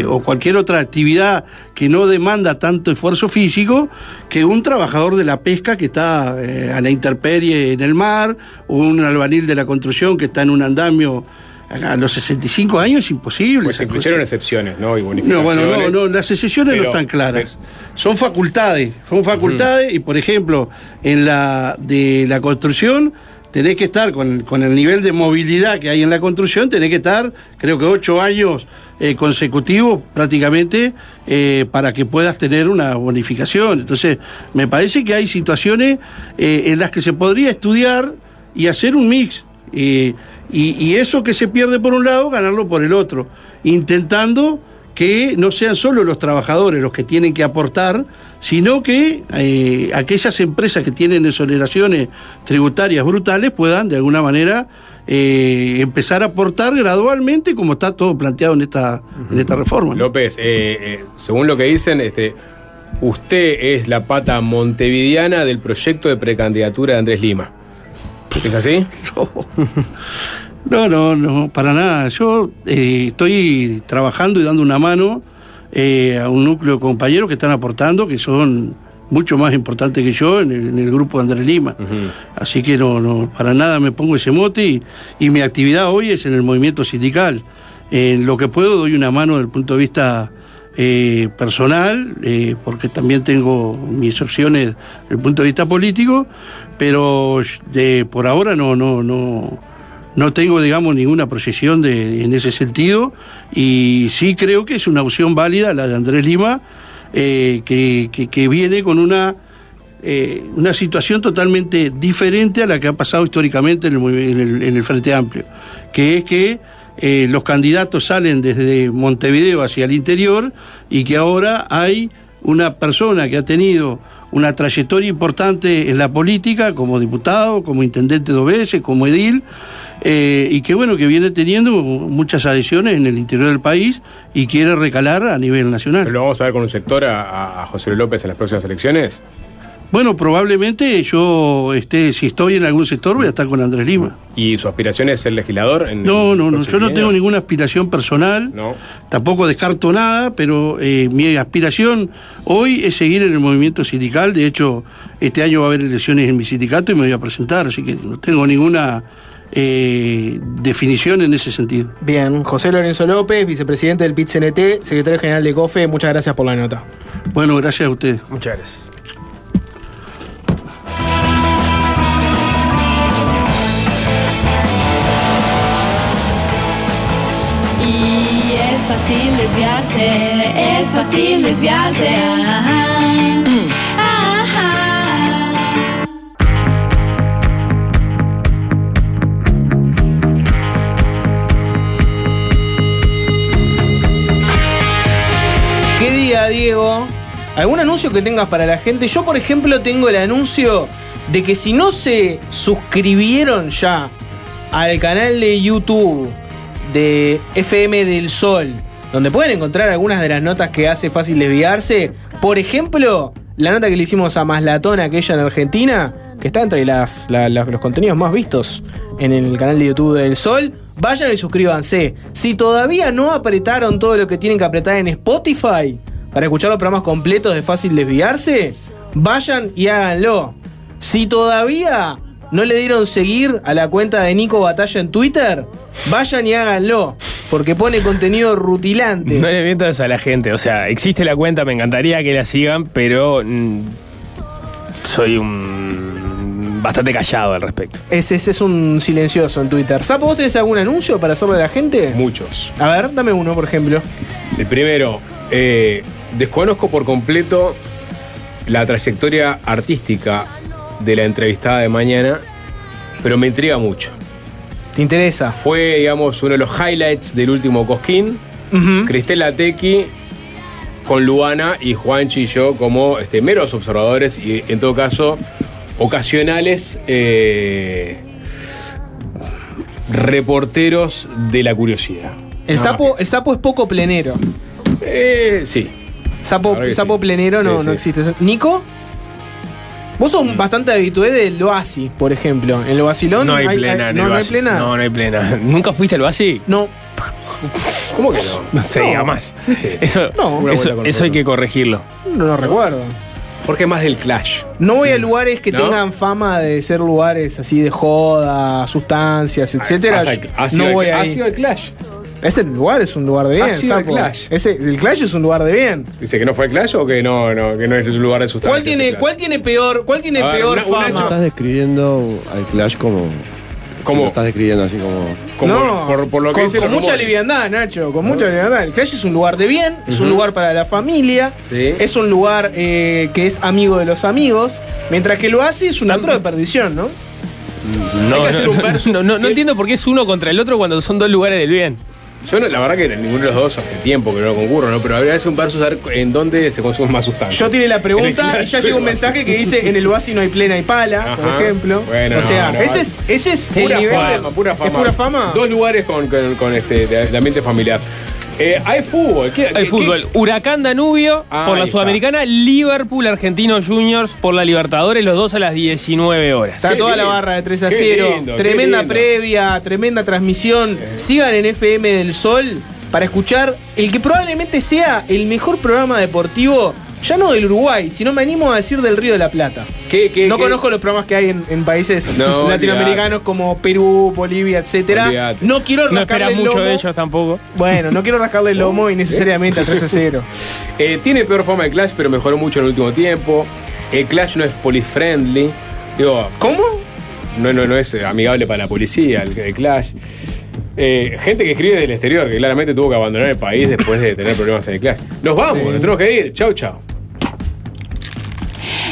eh, o cualquier otra actividad que no demanda tanto esfuerzo físico que un trabajador de la pesca que está eh, a la intemperie en el mar o un albanil de la construcción que está en un andamio a los 65 años es imposible. Pues se cosa. incluyeron excepciones, ¿no? Y No, bueno, no, no, las excepciones Pero- no están claras. Son facultades, son facultades y por ejemplo, en la de la construcción tenés que estar con, con el nivel de movilidad que hay en la construcción, tenés que estar, creo que ocho años eh, consecutivos prácticamente eh, para que puedas tener una bonificación. Entonces, me parece que hay situaciones eh, en las que se podría estudiar y hacer un mix. Y, y eso que se pierde por un lado, ganarlo por el otro, intentando que no sean solo los trabajadores los que tienen que aportar, sino que eh, aquellas empresas que tienen exoneraciones tributarias brutales puedan de alguna manera eh, empezar a aportar gradualmente como está todo planteado en esta, en esta reforma. López, eh, según lo que dicen, este, usted es la pata montevideana del proyecto de precandidatura de Andrés Lima. ¿Es así? No, no, no, para nada. Yo eh, estoy trabajando y dando una mano eh, a un núcleo de compañeros que están aportando, que son mucho más importantes que yo en el, en el grupo de Andrés Lima. Así que no, no, para nada me pongo ese mote y, y mi actividad hoy es en el movimiento sindical. En lo que puedo doy una mano desde el punto de vista eh, personal, eh, porque también tengo mis opciones desde el punto de vista político, pero de, por ahora no, no, no, no tengo, digamos, ninguna proyección de, en ese sentido y sí creo que es una opción válida la de Andrés Lima, eh, que, que- viene con una, eh, una situación totalmente diferente a la que ha pasado históricamente en el, Frente Amplio, que es que eh, los candidatos salen desde Montevideo hacia el interior y que ahora hay una persona que ha tenido una trayectoria importante en la política como diputado, como intendente dos veces, como edil, eh, y que bueno, que viene teniendo muchas adhesiones en el interior del país y quiere recalar a nivel nacional. ¿Lo vamos a ver con un sector a, a- José Luis López en las próximas elecciones? Bueno, probablemente yo esté, si estoy en algún sector, voy a estar con Andrés Lima. ¿Y su aspiración es ser legislador? En No, no, no, yo no tengo ninguna aspiración personal, No. tampoco descarto nada, pero eh, mi aspiración hoy es seguir en el movimiento sindical. De hecho, este año va a haber elecciones en mi sindicato y me voy a presentar, así que no tengo ninguna eh, definición en ese sentido. Bien, José Lorenzo López, vicepresidente del PIT-CNT, secretario general de COFE, muchas gracias por la nota. Bueno, gracias a ustedes. Muchas gracias. Y es fácil desviarse, es fácil desviarse. Ajá. Diego? ¿Algún anuncio que tengas para la gente? Yo, por ejemplo, tengo el anuncio de que si no se suscribieron ya al canal de YouTube de FM del Sol, donde pueden encontrar algunas de las notas que hace fácil desviarse, por ejemplo, la nota que le hicimos a Maslatón, aquella en Argentina, que está entre las, la- la- los contenidos más vistos en el canal de YouTube del Sol, vayan y suscríbanse. Si todavía no apretaron todo lo que tienen que apretar en Spotify para escuchar los programas completos de Fácil Desviarse, vayan y háganlo. Si todavía no le dieron seguir a la cuenta de Nico Batalla en Twitter, vayan y háganlo, porque pone contenido rutilante. No le mientas a la gente. O sea, existe la cuenta, me encantaría que la sigan, pero mm, soy un bastante callado al respecto. Ese, ese es un silencioso en Twitter. Sapo, ¿vos tenés algún anuncio para hacerle a la gente? Muchos. A ver, dame uno, por ejemplo. El primero, eh, desconozco por completo la trayectoria artística de la entrevistada de mañana, pero me intriga mucho. ¿Te interesa? Fue, digamos, uno de los highlights del último Cosquín. Cristela Tequi con Luana y Juanchi y yo como este, meros observadores y, en todo caso, ocasionales eh, reporteros de la curiosidad. El, Nada sapo, el sapo es poco plenero. Eh, sí. Sapo, sí. plenero no, Sí, no existe. ¿Nico? Vos sos bastante habitué del Oasi, por ejemplo. En el Basilón No hay plena en no, el no hay plena. No, no hay plena. ¿Nunca fuiste al Basi? No. ¿Cómo que no? No sé, No. jamás. Eso, No. Eso, hay que corregirlo. No lo recuerdo. Es más del Clash. No voy a lugares que ¿No? tengan fama de ser lugares así de joda, sustancias, etcétera. ¿Has- has no voy a has ido al Clash? Ese lugar es un lugar de bien, ¿Has ido al sapo. Clash? Ese, el Clash es un lugar de bien. Dice que no fue el Clash o que no, no, que no es un lugar de sustancia. ¿Cuál tiene, cuál tiene peor, cuál tiene ver, peor una- una fama? Estás describiendo al Clash como. ¿Cómo? Si lo estás describiendo así como. no, por, por lo que con, dicen con mucha liviandad, Nacho, con mucha liviandad. El Clash es un lugar de bien, es un lugar para la familia, Sí. es un lugar eh, que es amigo de los amigos, mientras que lo hace es un antro de perdición, ¿no? No, que hacer no, un no, no, entiendo por qué es uno contra el otro cuando son dos lugares del bien. Yo no, la verdad que ninguno de los dos hace tiempo que no concurro, ¿no? Pero habría que hacer un versus a ver en dónde se consumen más sustancias. Yo tiré la el pregunta y ya o llegó un el mensaje que dice en el Oasis no hay plena y pala, por ejemplo. Bueno, o sea, no, no, ese es, ese es el Pura nivel de- fama, pura fama. ¿Es pura fama? Dos lugares con, con- con este de, de ambiente familiar. Eh, hay fútbol. ¿Qué, Hay qué- fútbol. Huracán Danubio Ah, por la está. Sudamericana, Liverpool Argentinos Juniors por la Libertadores, los dos a las 19 horas. Está Qué toda la barra de 3 a Qué 0. lindo, qué tremenda previa, tremenda transmisión. Sigan en FM del Sol para escuchar el que probablemente sea el mejor programa deportivo, ya no del Uruguay, sino me animo a decir del Río de la Plata. qué- qué- no qué- conozco los programas que hay en, en países No, latinoamericanos como Perú, Bolivia, etcétera. No quiero rascarle el mucho lomo. de ellos tampoco. Bueno, no quiero rascarle el lomo innecesariamente a 3 a 0. Eh, tiene peor forma el Clash, pero mejoró mucho en el último tiempo. El Clash no es poly-friendly. Digo, ¿Cómo? no, no, no es amigable para la policía, el, el Clash. Eh, gente que escribe del exterior, que claramente tuvo que abandonar el país después de tener problemas en el Clash. Nos vamos, nos tenemos que ir. Chau, chau.